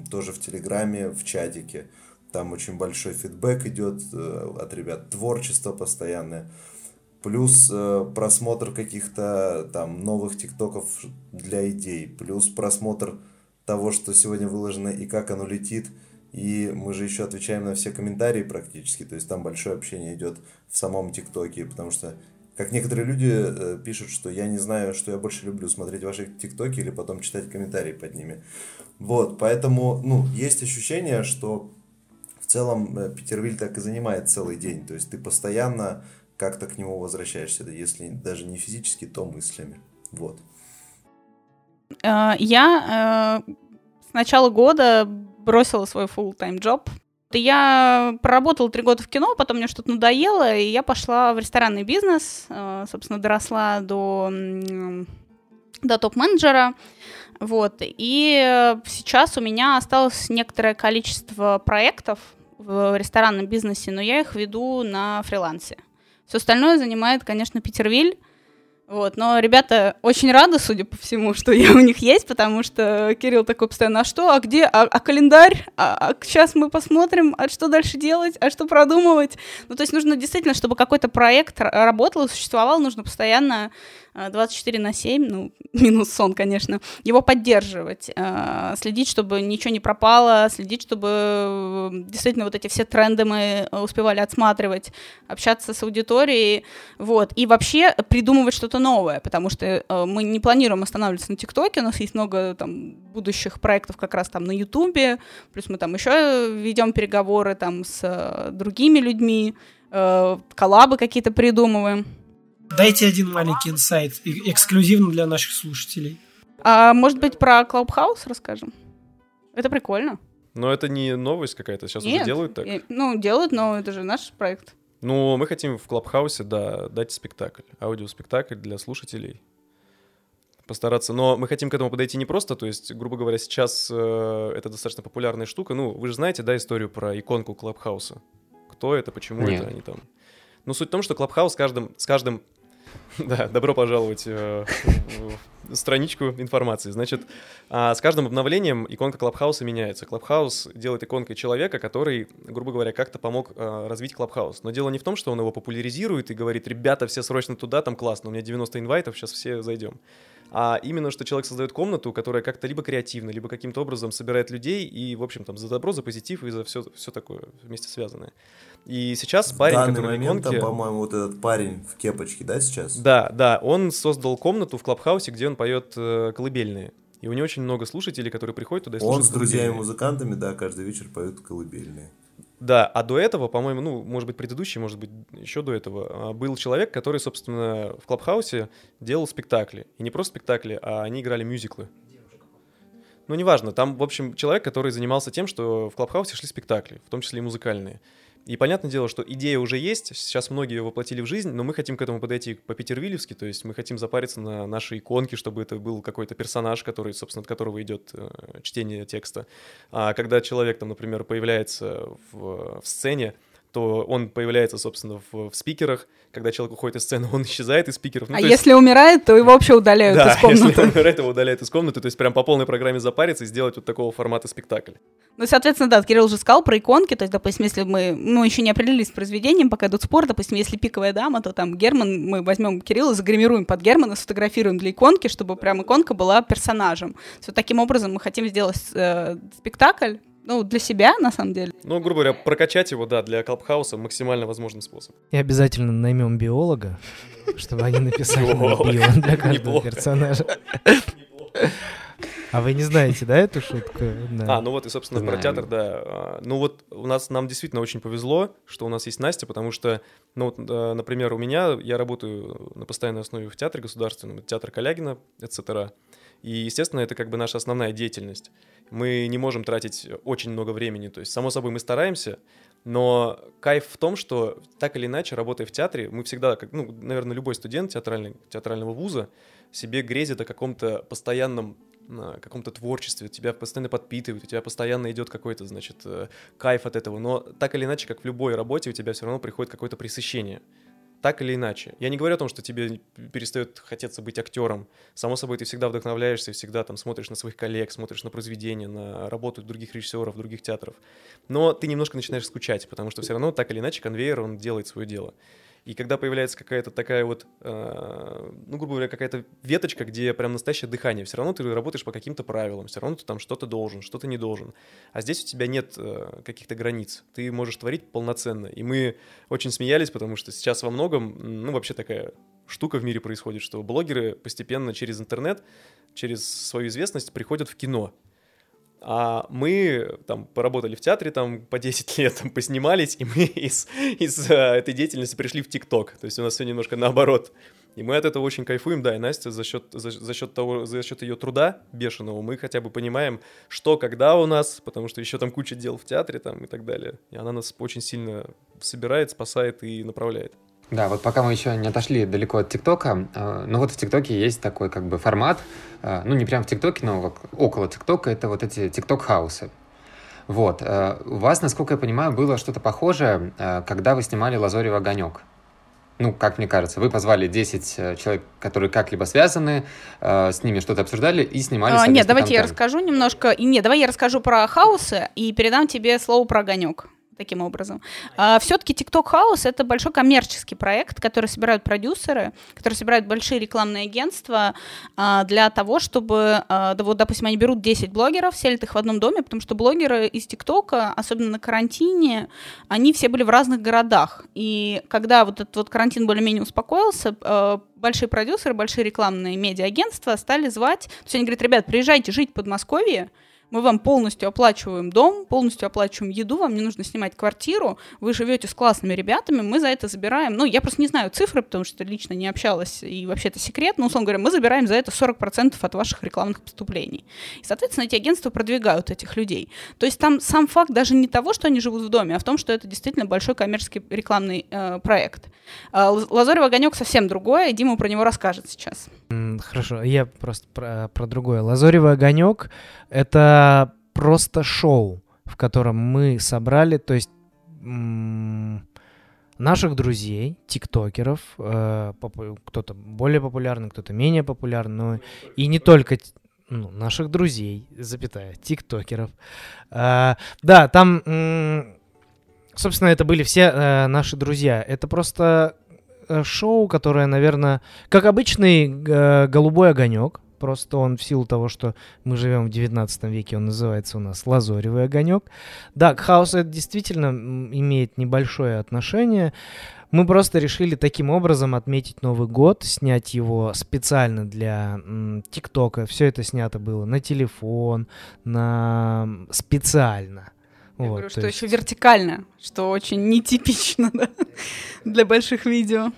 тоже в Телеграме, в чатике. Там очень большой фидбэк идет э, от ребят, творчество постоянное. Плюс э, просмотр каких-то там новых тиктоков для идей. Плюс просмотр того, что сегодня выложено и как оно летит. И мы же еще отвечаем на все комментарии практически. То есть там большое общение идет в самом ТикТоке. Потому что, как некоторые люди э, пишут, что я не знаю, что я больше люблю, смотреть ваши ТикТоки или потом читать комментарии под ними. Вот, поэтому, ну, есть ощущение, что в целом э, Петервиль так и занимает целый день. То есть ты постоянно как-то к нему возвращаешься, если даже не физически, то мыслями. Вот. Э, Я э, с начала года бросила свой full-time job. Я проработала три года в кино, потом мне что-то надоело, и я пошла в ресторанный бизнес. э, Собственно, доросла до, до топ-менеджера. Вот. И сейчас у меня осталось некоторое количество проектов в ресторанном бизнесе, но я их веду на фрилансе. Все остальное занимает, конечно, Питервиль. Вот, но ребята очень рады, судя по всему, что я у них есть, потому что Кирилл такой постоянно, а что, а где, а, а календарь, а, сейчас мы посмотрим, а что дальше делать, а что продумывать. Ну, то есть нужно действительно, чтобы какой-то проект работал существовал, нужно постоянно 24 на 7, ну, [LAUGHS] минус сон, конечно, его поддерживать, э, следить, чтобы ничего не пропало, следить, чтобы э, действительно вот эти все тренды мы э, успевали отсматривать, общаться с аудиторией, вот, и вообще придумывать что-то новое, потому что э, мы не планируем останавливаться на ТикТоке, у нас есть много там будущих проектов как раз там на Ютубе, плюс мы там еще ведем переговоры там с другими людьми, коллабы какие-то придумываем. Дайте один маленький инсайт, эксклюзивно для наших слушателей. А может быть про Клабхаус расскажем? Это прикольно. Но это не новость какая-то, сейчас уже Нет, делают так. э, Ну, делают, но это же наш проект. Ну, мы хотим в Клабхаусе, да, дать спектакль, аудиоспектакль для слушателей. Постараться. Но мы хотим к этому подойти не просто, то есть, грубо говоря, сейчас э, это достаточно популярная штука. Ну, вы же знаете, да, историю про иконку Клабхауса? Кто это, почему Нет. это они там? Ну, суть в том, что Клабхаус с каждым, с каждым [LAUGHS] да, добро пожаловать э, в страничку информации. Значит, а, с каждым обновлением иконка Клабхауса меняется. Клабхаус делает иконкой человека, который, грубо говоря, как-то помог э, развить Клабхаус. Но дело не в том, что он его популяризирует и говорит, ребята, все срочно туда, там классно, у меня 90 инвайтов, сейчас все зайдем. А именно, что человек создает комнату, которая как-то либо креативно, либо каким-то образом собирает людей и, в общем, там, за добро, за позитив и за все, все такое вместе связанное. И сейчас парень, в данный который на момент иконке... там, по-моему, вот этот парень в кепочке, да, сейчас? Да, да, он создал комнату в Клабхаусе, где он поет э, колыбельные. И у него очень много слушателей, которые приходят туда и слушают Он с друзьями-музыкантами, да, каждый вечер поют колыбельные. Да, а до этого, по-моему, ну, может быть, предыдущий, может быть, еще до этого, а, был человек, который, собственно, в Клабхаусе делал спектакли. И не просто спектакли, а они играли мюзиклы. Ну, неважно, там, в общем, человек, который занимался тем, что в Клабхаусе шли спектакли, в том числе и музыкальные. И понятное дело, что идея уже есть, сейчас многие ее воплотили в жизнь, но мы хотим к этому подойти по-питервилевски, то есть мы хотим запариться на нашей иконке, чтобы это был какой-то персонаж, который, собственно, от которого идет э, чтение текста. А когда человек, там, например, появляется в, в сцене, то он появляется, собственно, в, в спикерах. Когда человек уходит из сцены, [LAUGHS] он исчезает из спикеров. Ну, а если есть... умирает, то его вообще удаляют да, из [LAUGHS] комнаты. если он умирает, его удаляют из комнаты. То есть прям по полной программе запариться и сделать вот такого формата спектакль. Ну, соответственно, да, Кирилл уже сказал про иконки. То есть, допустим, если мы, мы еще не определились с произведением, пока идут спор, допустим, если пиковая дама, то там Герман, мы возьмем Кирилла, загримируем под Германа, сфотографируем для иконки, чтобы прям иконка была персонажем. Вот таким образом мы хотим сделать э, спектакль, ну, для себя, на самом деле. Ну, грубо говоря, прокачать его, да, для Клабхауса максимально возможный способ. И обязательно наймем биолога, чтобы они написали био для каждого персонажа. А вы не знаете, да, эту шутку? Да. А, ну вот и, собственно, Знаем. про театр, да. Ну вот у нас, нам действительно очень повезло, что у нас есть Настя, потому что, ну вот, э, например, у меня, я работаю на постоянной основе в театре государственном, театр Калягина, etc. И, естественно, это как бы наша основная деятельность. Мы не можем тратить очень много времени. То есть, само собой, мы стараемся, но кайф в том, что так или иначе, работая в театре, мы всегда, как, ну, наверное, любой студент театральный, театрального вуза себе грезит о каком-то постоянном каком-то творчестве, тебя постоянно подпитывают, у тебя постоянно идет какой-то, значит, э, кайф от этого. Но так или иначе, как в любой работе, у тебя все равно приходит какое-то пресыщение так или иначе. Я не говорю о том, что тебе перестает хотеться быть актером. Само собой, ты всегда вдохновляешься, всегда там смотришь на своих коллег, смотришь на произведения, на работу других режиссеров, других театров. Но ты немножко начинаешь скучать, потому что все равно так или иначе конвейер, он делает свое дело. И когда появляется какая-то такая вот, э, ну, грубо говоря, какая-то веточка, где прям настоящее дыхание, все равно ты работаешь по каким-то правилам, все равно ты там что-то должен, что-то не должен. А здесь у тебя нет э, каких-то границ, ты можешь творить полноценно. И мы очень смеялись, потому что сейчас во многом, ну, вообще такая штука в мире происходит, что блогеры постепенно через интернет, через свою известность приходят в кино. А мы там поработали в театре там по 10 лет, там, поснимались, и мы из, из э, этой деятельности пришли в ТикТок. То есть у нас все немножко наоборот. И мы от этого очень кайфуем, да, и Настя за счет, за, за счет того, за счет ее труда бешеного, мы хотя бы понимаем, что, когда у нас, потому что еще там куча дел в театре там и так далее. И она нас очень сильно собирает, спасает и направляет. Да, вот пока мы еще не отошли далеко от ТикТока, э, ну вот в ТикТоке есть такой как бы формат, э, ну не прям в ТикТоке, но около ТикТока, это вот эти ТикТок-хаусы. Вот. Э, у вас, насколько я понимаю, было что-то похожее, когда вы снимали «Лазорев огонек». Ну, как мне кажется, вы позвали 10 человек, которые как-либо связаны, с ними что-то обсуждали и снимали а, Нет, давайте контент. я расскажу немножко. И нет, давай я расскажу про хаусы и передам тебе слово про огонек таким образом. А, все-таки TikTok House это большой коммерческий проект, который собирают продюсеры, который собирают большие рекламные агентства а, для того, чтобы, а, да, вот, допустим, они берут 10 блогеров, селят их в одном доме, потому что блогеры из ТикТока, особенно на карантине, они все были в разных городах. И когда вот этот вот карантин более-менее успокоился, а, большие продюсеры, большие рекламные медиа-агентства стали звать, то есть они говорят, ребят, приезжайте жить в Подмосковье, мы вам полностью оплачиваем дом, полностью оплачиваем еду, вам не нужно снимать квартиру, вы живете с классными ребятами, мы за это забираем, ну, я просто не знаю цифры, потому что лично не общалась, и вообще это секрет, но, условно говоря, мы забираем за это 40% от ваших рекламных поступлений. И, соответственно, эти агентства продвигают этих людей. То есть там сам факт даже не того, что они живут в доме, а в том, что это действительно большой коммерческий рекламный э, проект. Э, Лазарев огонек совсем другое, и Дима про него расскажет сейчас. Хорошо, я просто про, про другое. Лазоревый огонек — это просто шоу, в котором мы собрали, то есть наших друзей, тиктокеров, э, кто-то более популярный, кто-то менее популярный, и не только ну, наших друзей, запятая, тиктокеров. Э, да, там, собственно, это были все э, наши друзья. Это просто шоу, которое, наверное, как обычный голубой огонек. Просто он в силу того, что мы живем в 19 веке, он называется у нас лазоревый огонек. Да, к хаосу это действительно имеет небольшое отношение. Мы просто решили таким образом отметить Новый год, снять его специально для ТикТока. Все это снято было на телефон, на специально. Я вот, говорю, что есть... еще вертикально, что очень нетипично [LAUGHS] да, для больших видео.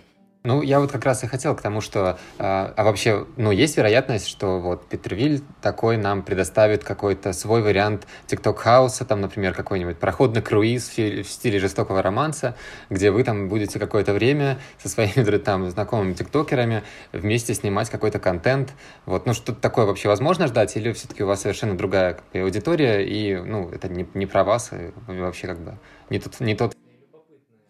Ну, я вот как раз и хотел к тому, что... А, а вообще, ну, есть вероятность, что вот Петервиль такой нам предоставит какой-то свой вариант тикток-хауса, там, например, какой-нибудь проходный круиз в, стиле жестокого романса, где вы там будете какое-то время со своими [LAUGHS] там знакомыми тиктокерами вместе снимать какой-то контент. Вот, ну, что-то такое вообще возможно ждать? Или все-таки у вас совершенно другая аудитория, и, ну, это не, не про вас, и вообще как бы не тот, не тот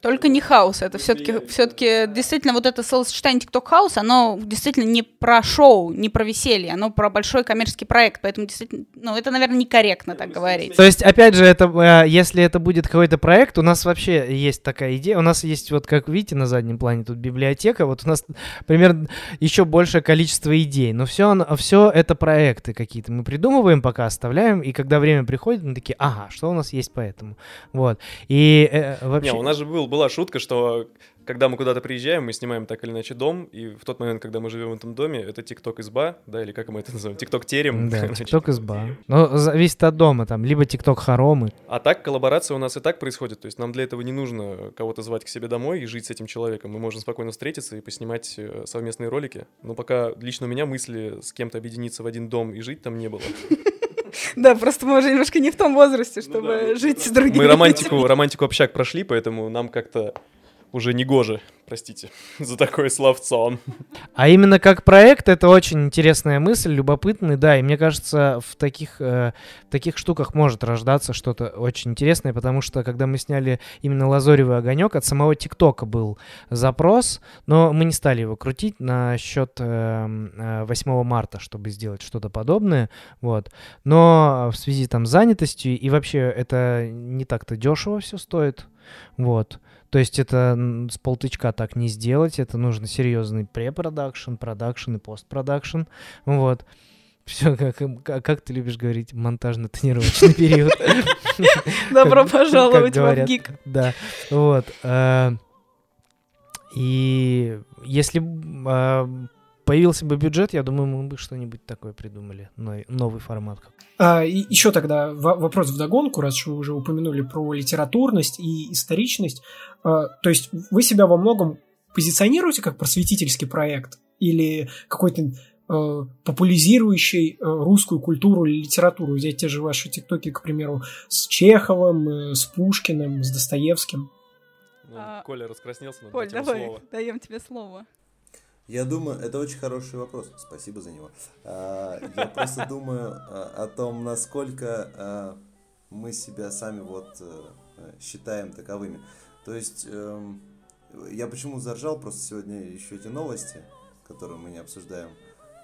только не хаос, это все-таки все-таки действительно вот это словосочетание TikTok хаус, оно действительно не про шоу, не про веселье, оно про большой коммерческий проект, поэтому действительно, ну это, наверное, некорректно так говорить. То есть, опять же, это э, если это будет какой-то проект, у нас вообще есть такая идея, у нас есть вот, как видите, на заднем плане тут библиотека, вот у нас примерно еще большее количество идей, но все, все это проекты какие-то, мы придумываем пока, оставляем, и когда время приходит, мы такие, ага, что у нас есть по этому, вот, и э, вообще... Не, у нас же был была шутка, что когда мы куда-то приезжаем, мы снимаем так или иначе дом, и в тот момент, когда мы живем в этом доме, это тикток изба, да, или как мы это называем, тикток терем. Да, [LAUGHS] тикток изба. Но зависит от дома, там, либо тикток хоромы. А так коллаборация у нас и так происходит, то есть нам для этого не нужно кого-то звать к себе домой и жить с этим человеком, мы можем спокойно встретиться и поснимать э, совместные ролики, но пока лично у меня мысли с кем-то объединиться в один дом и жить там не было. [LAUGHS] [LAUGHS] Да, просто мы уже немножко не в том возрасте, ну чтобы жить с другими. Мы романтику, романтику общак прошли, поэтому нам как-то уже не гоже, простите, [LAUGHS] за такое словцо. А именно как проект, это очень интересная мысль, любопытный, да, и мне кажется, в таких, э, таких штуках может рождаться что-то очень интересное, потому что, когда мы сняли именно «Лазоревый огонек», от самого ТикТока был запрос, но мы не стали его крутить на счет э, 8 э, марта, чтобы сделать что-то подобное, вот. Но в связи там с занятостью, и вообще это не так-то дешево все стоит, вот. То есть это с полтычка так не сделать, это нужно серьезный препродакшн, продакшн и постпродакшн, вот. [LAUGHS] Все, как, как, как ты любишь говорить, монтажно-тренировочный период. [LAUGHS] Добро [LAUGHS] пожаловать в ГИК. Да, вот. Э, и если э, появился бы бюджет, я думаю, мы бы что-нибудь такое придумали, новый формат. А, и еще тогда вопрос в догонку, раз вы уже упомянули про литературность и историчность. А, то есть вы себя во многом позиционируете как просветительский проект или какой-то а, популяризирующий а, русскую культуру или литературу. Взять те же ваши тиктоки, к примеру, с Чеховым, э, с Пушкиным, с Достоевским. Ну, Коля раскраснелся, но Коль, давай, слово. даем тебе слово. Я думаю, это очень хороший вопрос. Спасибо за него. А, я просто думаю а, о том, насколько а, мы себя сами вот э, считаем таковыми. То есть эм, я почему заржал, просто сегодня еще эти новости, которые мы не обсуждаем,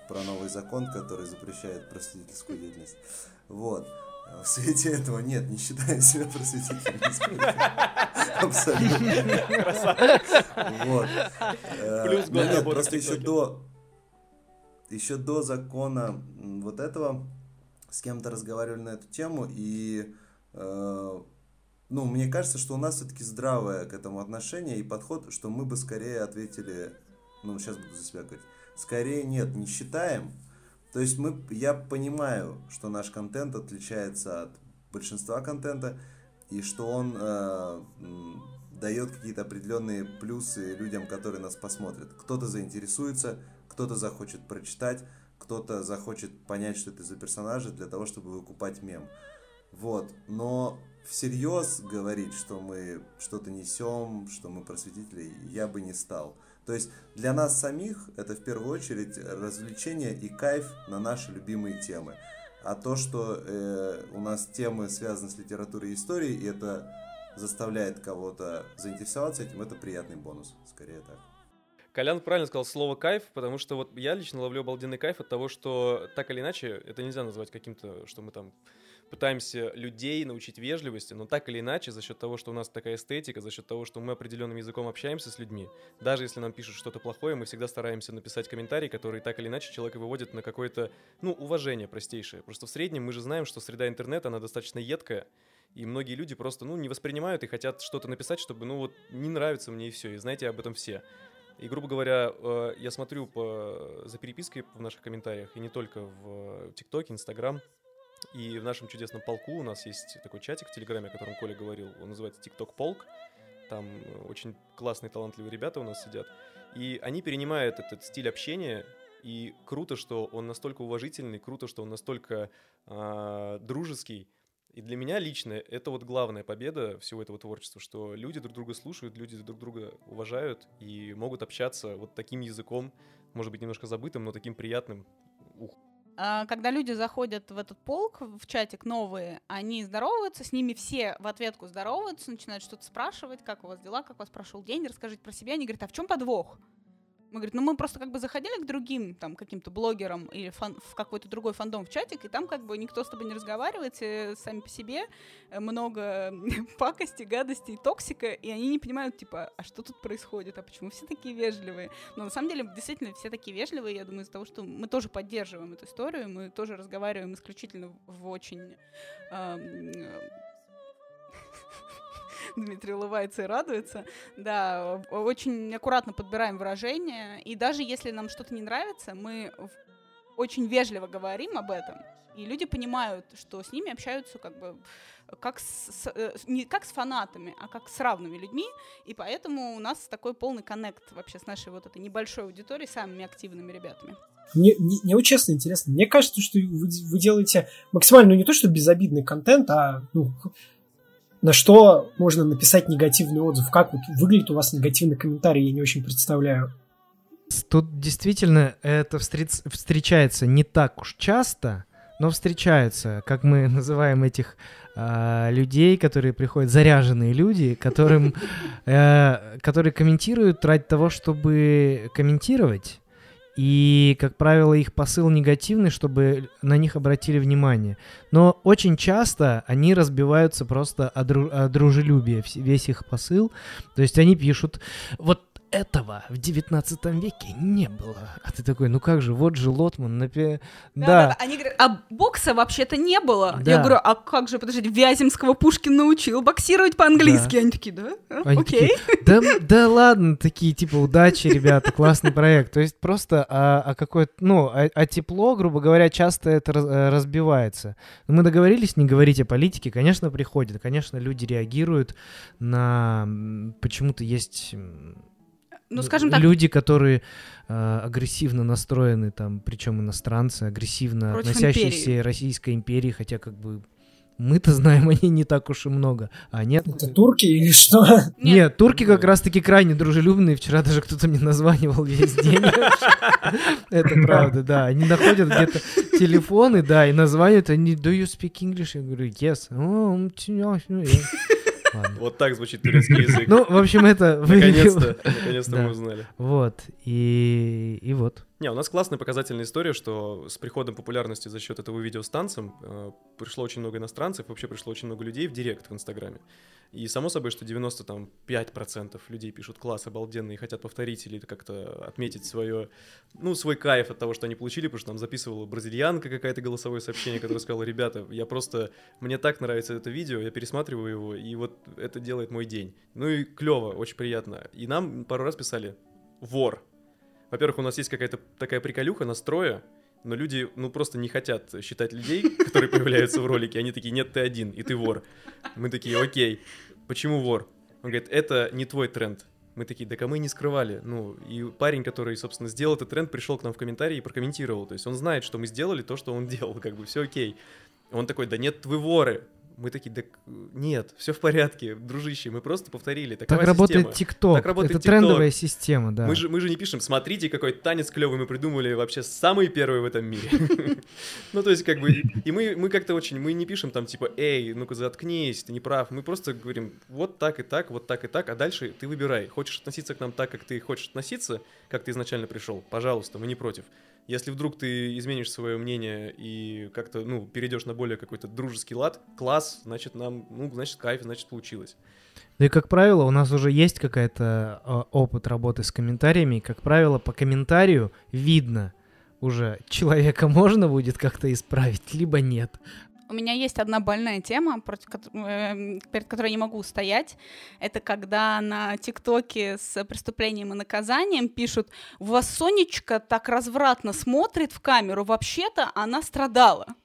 про новый закон, который запрещает просветительскую деятельность. Вот. В свете этого нет, не считаю себя просветителем. Абсолютно. Вот. Э, Плюс год Нет, просто еще до еще до закона вот этого с кем-то разговаривали на эту тему, и э, ну, мне кажется, что у нас все-таки здравое к этому отношение и подход, что мы бы скорее ответили, ну, сейчас буду за себя говорить, скорее нет, не считаем, то есть мы, я понимаю, что наш контент отличается от большинства контента, и что он э, дает какие-то определенные плюсы людям, которые нас посмотрят. Кто-то заинтересуется, кто-то захочет прочитать, кто-то захочет понять, что это за персонажи, для того, чтобы выкупать мем. Вот. Но всерьез говорить, что мы что-то несем, что мы просветители, я бы не стал. То есть для нас самих это в первую очередь развлечение и кайф на наши любимые темы. А то, что э, у нас темы связаны с литературой и историей, и это заставляет кого-то заинтересоваться этим, это приятный бонус, скорее так. Колян правильно сказал слово кайф, потому что вот я лично ловлю обалденный кайф от того, что так или иначе это нельзя назвать каким-то, что мы там пытаемся людей научить вежливости, но так или иначе, за счет того, что у нас такая эстетика, за счет того, что мы определенным языком общаемся с людьми, даже если нам пишут что-то плохое, мы всегда стараемся написать комментарий, который так или иначе человека выводит на какое-то, ну, уважение простейшее. Просто в среднем мы же знаем, что среда интернета, она достаточно едкая, и многие люди просто, ну, не воспринимают и хотят что-то написать, чтобы, ну, вот, не нравится мне и все, и знаете об этом все. И, грубо говоря, э, я смотрю по, за перепиской в наших комментариях, и не только в ТикТоке, Инстаграм, и в нашем чудесном полку у нас есть такой чатик в Телеграме, о котором Коля говорил. Он называется TikTok Полк. там очень классные, талантливые ребята у нас сидят, и они перенимают этот стиль общения, и круто, что он настолько уважительный, круто, что он настолько э, дружеский, и для меня лично это вот главная победа всего этого творчества, что люди друг друга слушают, люди друг друга уважают и могут общаться вот таким языком, может быть, немножко забытым, но таким приятным. А, когда люди заходят в этот полк, в чатик новые, они здороваются, с ними все в ответку здороваются, начинают что-то спрашивать, как у вас дела, как у вас прошел день, расскажите про себя. Они говорят, а в чем подвох? Мы говорим, ну мы просто как бы заходили к другим там каким-то блогерам или фан- в какой-то другой фандом в чатик, и там как бы никто с тобой не разговаривает, все сами по себе, э, много [LAUGHS] пакости, гадости, токсика, и они не понимают, типа, а что тут происходит, а почему все такие вежливые? Но на самом деле действительно все такие вежливые, я думаю, из-за того, что мы тоже поддерживаем эту историю, мы тоже разговариваем исключительно в очень э, [LAUGHS] Дмитрий улыбается и радуется. Да, очень аккуратно подбираем выражения. И даже если нам что-то не нравится, мы очень вежливо говорим об этом. И люди понимают, что с ними общаются как бы как с, э, не как с фанатами, а как с равными людьми, и поэтому у нас такой полный коннект вообще с нашей вот этой небольшой аудиторией, самыми активными ребятами. Мне, мне, мне вот честно интересно, мне кажется, что вы, вы делаете максимально, ну не то, что безобидный контент, а ну, на что можно написать негативный отзыв. Как вот выглядит у вас негативный комментарий, я не очень представляю. Тут действительно это встречается не так уж часто, но встречается, как мы [LAUGHS] называем этих э, людей, которые приходят, заряженные люди, которым, [LAUGHS] э, которые комментируют ради того, чтобы комментировать, и, как правило, их посыл негативный, чтобы на них обратили внимание. Но очень часто они разбиваются просто о, дру- о дружелюбии, весь их посыл. То есть они пишут, вот этого в 19 веке не было. А ты такой, ну как же, вот же Лотман. Напи... Да, да. да. Они говорят, а бокса вообще-то не было. Да. Я говорю, а как же, подождите, Вяземского Пушкин научил боксировать по-английски. Да. Они такие, да? А, Они Окей. Такие, да, да ладно, такие типа, удачи, ребята, классный проект. То есть просто а, а какое-то, ну, а, а тепло, грубо говоря, часто это раз, э, разбивается. Мы договорились не говорить о политике, конечно, приходит, конечно, люди реагируют на... Почему-то есть ну, скажем так... Люди, которые э, агрессивно настроены, там, причем иностранцы, агрессивно Против относящиеся империи. Российской империи, хотя как бы мы-то знаем, [LAUGHS] они не так уж и много. А нет. Это турки или что? Нет, нет турки как раз-таки крайне дружелюбные. Вчера даже кто-то мне названивал весь день. [LAUGHS] Это правда, да. Они находят где-то телефоны, да, и названивают. Они, do you speak English? Я говорю, yes. Ладно. Вот так звучит турецкий [LAUGHS] язык. Ну, в общем, это... Наконец-то, наконец-то мы узнали. Вот, и, и вот. Не, у нас классная показательная история, что с приходом популярности за счет этого видео с танцем э, пришло очень много иностранцев, вообще пришло очень много людей в директ в Инстаграме. И само собой, что 95% людей пишут класс обалденный и хотят повторить или как-то отметить свое, ну, свой кайф от того, что они получили, потому что нам записывала бразильянка какая-то голосовое сообщение, которая сказала, ребята, я просто, мне так нравится это видео, я пересматриваю его, и вот это делает мой день. Ну и клево, очень приятно. И нам пару раз писали, вор, во-первых, у нас есть какая-то такая приколюха настроя, но люди, ну, просто не хотят считать людей, [LAUGHS] которые появляются в ролике. Они такие, нет, ты один, и ты вор. Мы такие, окей, почему вор? Он говорит, это не твой тренд. Мы такие, да мы не скрывали. Ну, и парень, который, собственно, сделал этот тренд, пришел к нам в комментарии и прокомментировал. То есть он знает, что мы сделали то, что он [LAUGHS] делал, как бы все окей. Он такой, да нет, вы воры. Мы такие, да нет, все в порядке, дружище, мы просто повторили. Такова так работает ТикТок. Так работает Это TikTok. трендовая система, да. Мы же, мы же не пишем, смотрите, какой танец клевый мы придумали, вообще самый первый в этом мире. [LAUGHS] Ну, то есть, как бы, и мы, мы как-то очень, мы не пишем там, типа, эй, ну-ка заткнись, ты не прав. Мы просто говорим, вот так и так, вот так и так, а дальше ты выбирай. Хочешь относиться к нам так, как ты хочешь относиться, как ты изначально пришел, пожалуйста, мы не против. Если вдруг ты изменишь свое мнение и как-то, ну, перейдешь на более какой-то дружеский лад, класс, значит, нам, ну, значит, кайф, значит, получилось. Ну и, как правило, у нас уже есть какая-то э, опыт работы с комментариями, и, как правило, по комментарию видно уже, человека можно будет как-то исправить, либо нет. У меня есть одна больная тема, против, э, перед которой не могу стоять. Это когда на ТикТоке с преступлением и наказанием пишут «У вас Сонечка так развратно смотрит в камеру, вообще-то она страдала».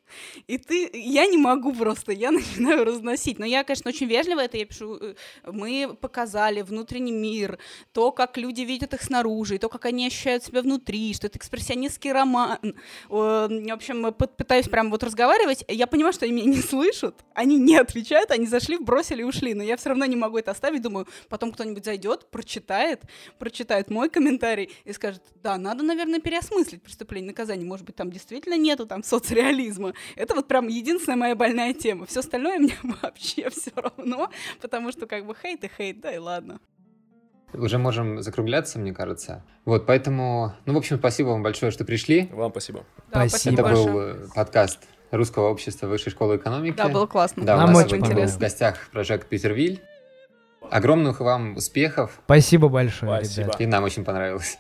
И ты, я не могу просто, я [LAUGHS] начинаю разносить. Но я, конечно, очень вежливо это, я пишу, э, мы показали внутренний мир, то, как люди видят их снаружи, то, как они ощущают себя внутри, что это экспрессионистский роман. В общем, пытаюсь прям вот разговаривать, я понимаю, что они меня не слышат, они не отвечают, они зашли, бросили и ушли, но я все равно не могу это оставить, думаю, потом кто-нибудь зайдет, прочитает, прочитает мой комментарий и скажет, да, надо, наверное, переосмыслить преступление наказание, может быть, там действительно нету там соцреализма, это вот прям единственная моя больная тема. Все остальное мне [LAUGHS] вообще все равно, потому что как бы хейт и хейт, да и ладно. Уже можем закругляться, мне кажется. Вот, поэтому, ну, в общем, спасибо вам большое, что пришли. Вам спасибо. Да, спасибо. Это был подкаст Русского общества Высшей школы экономики. Да, было классно. Да, Нам у нас очень интересно. в гостях прожект Питервиль. Огромных вам успехов. Спасибо большое, Спасибо. ребят. И нам очень понравилось.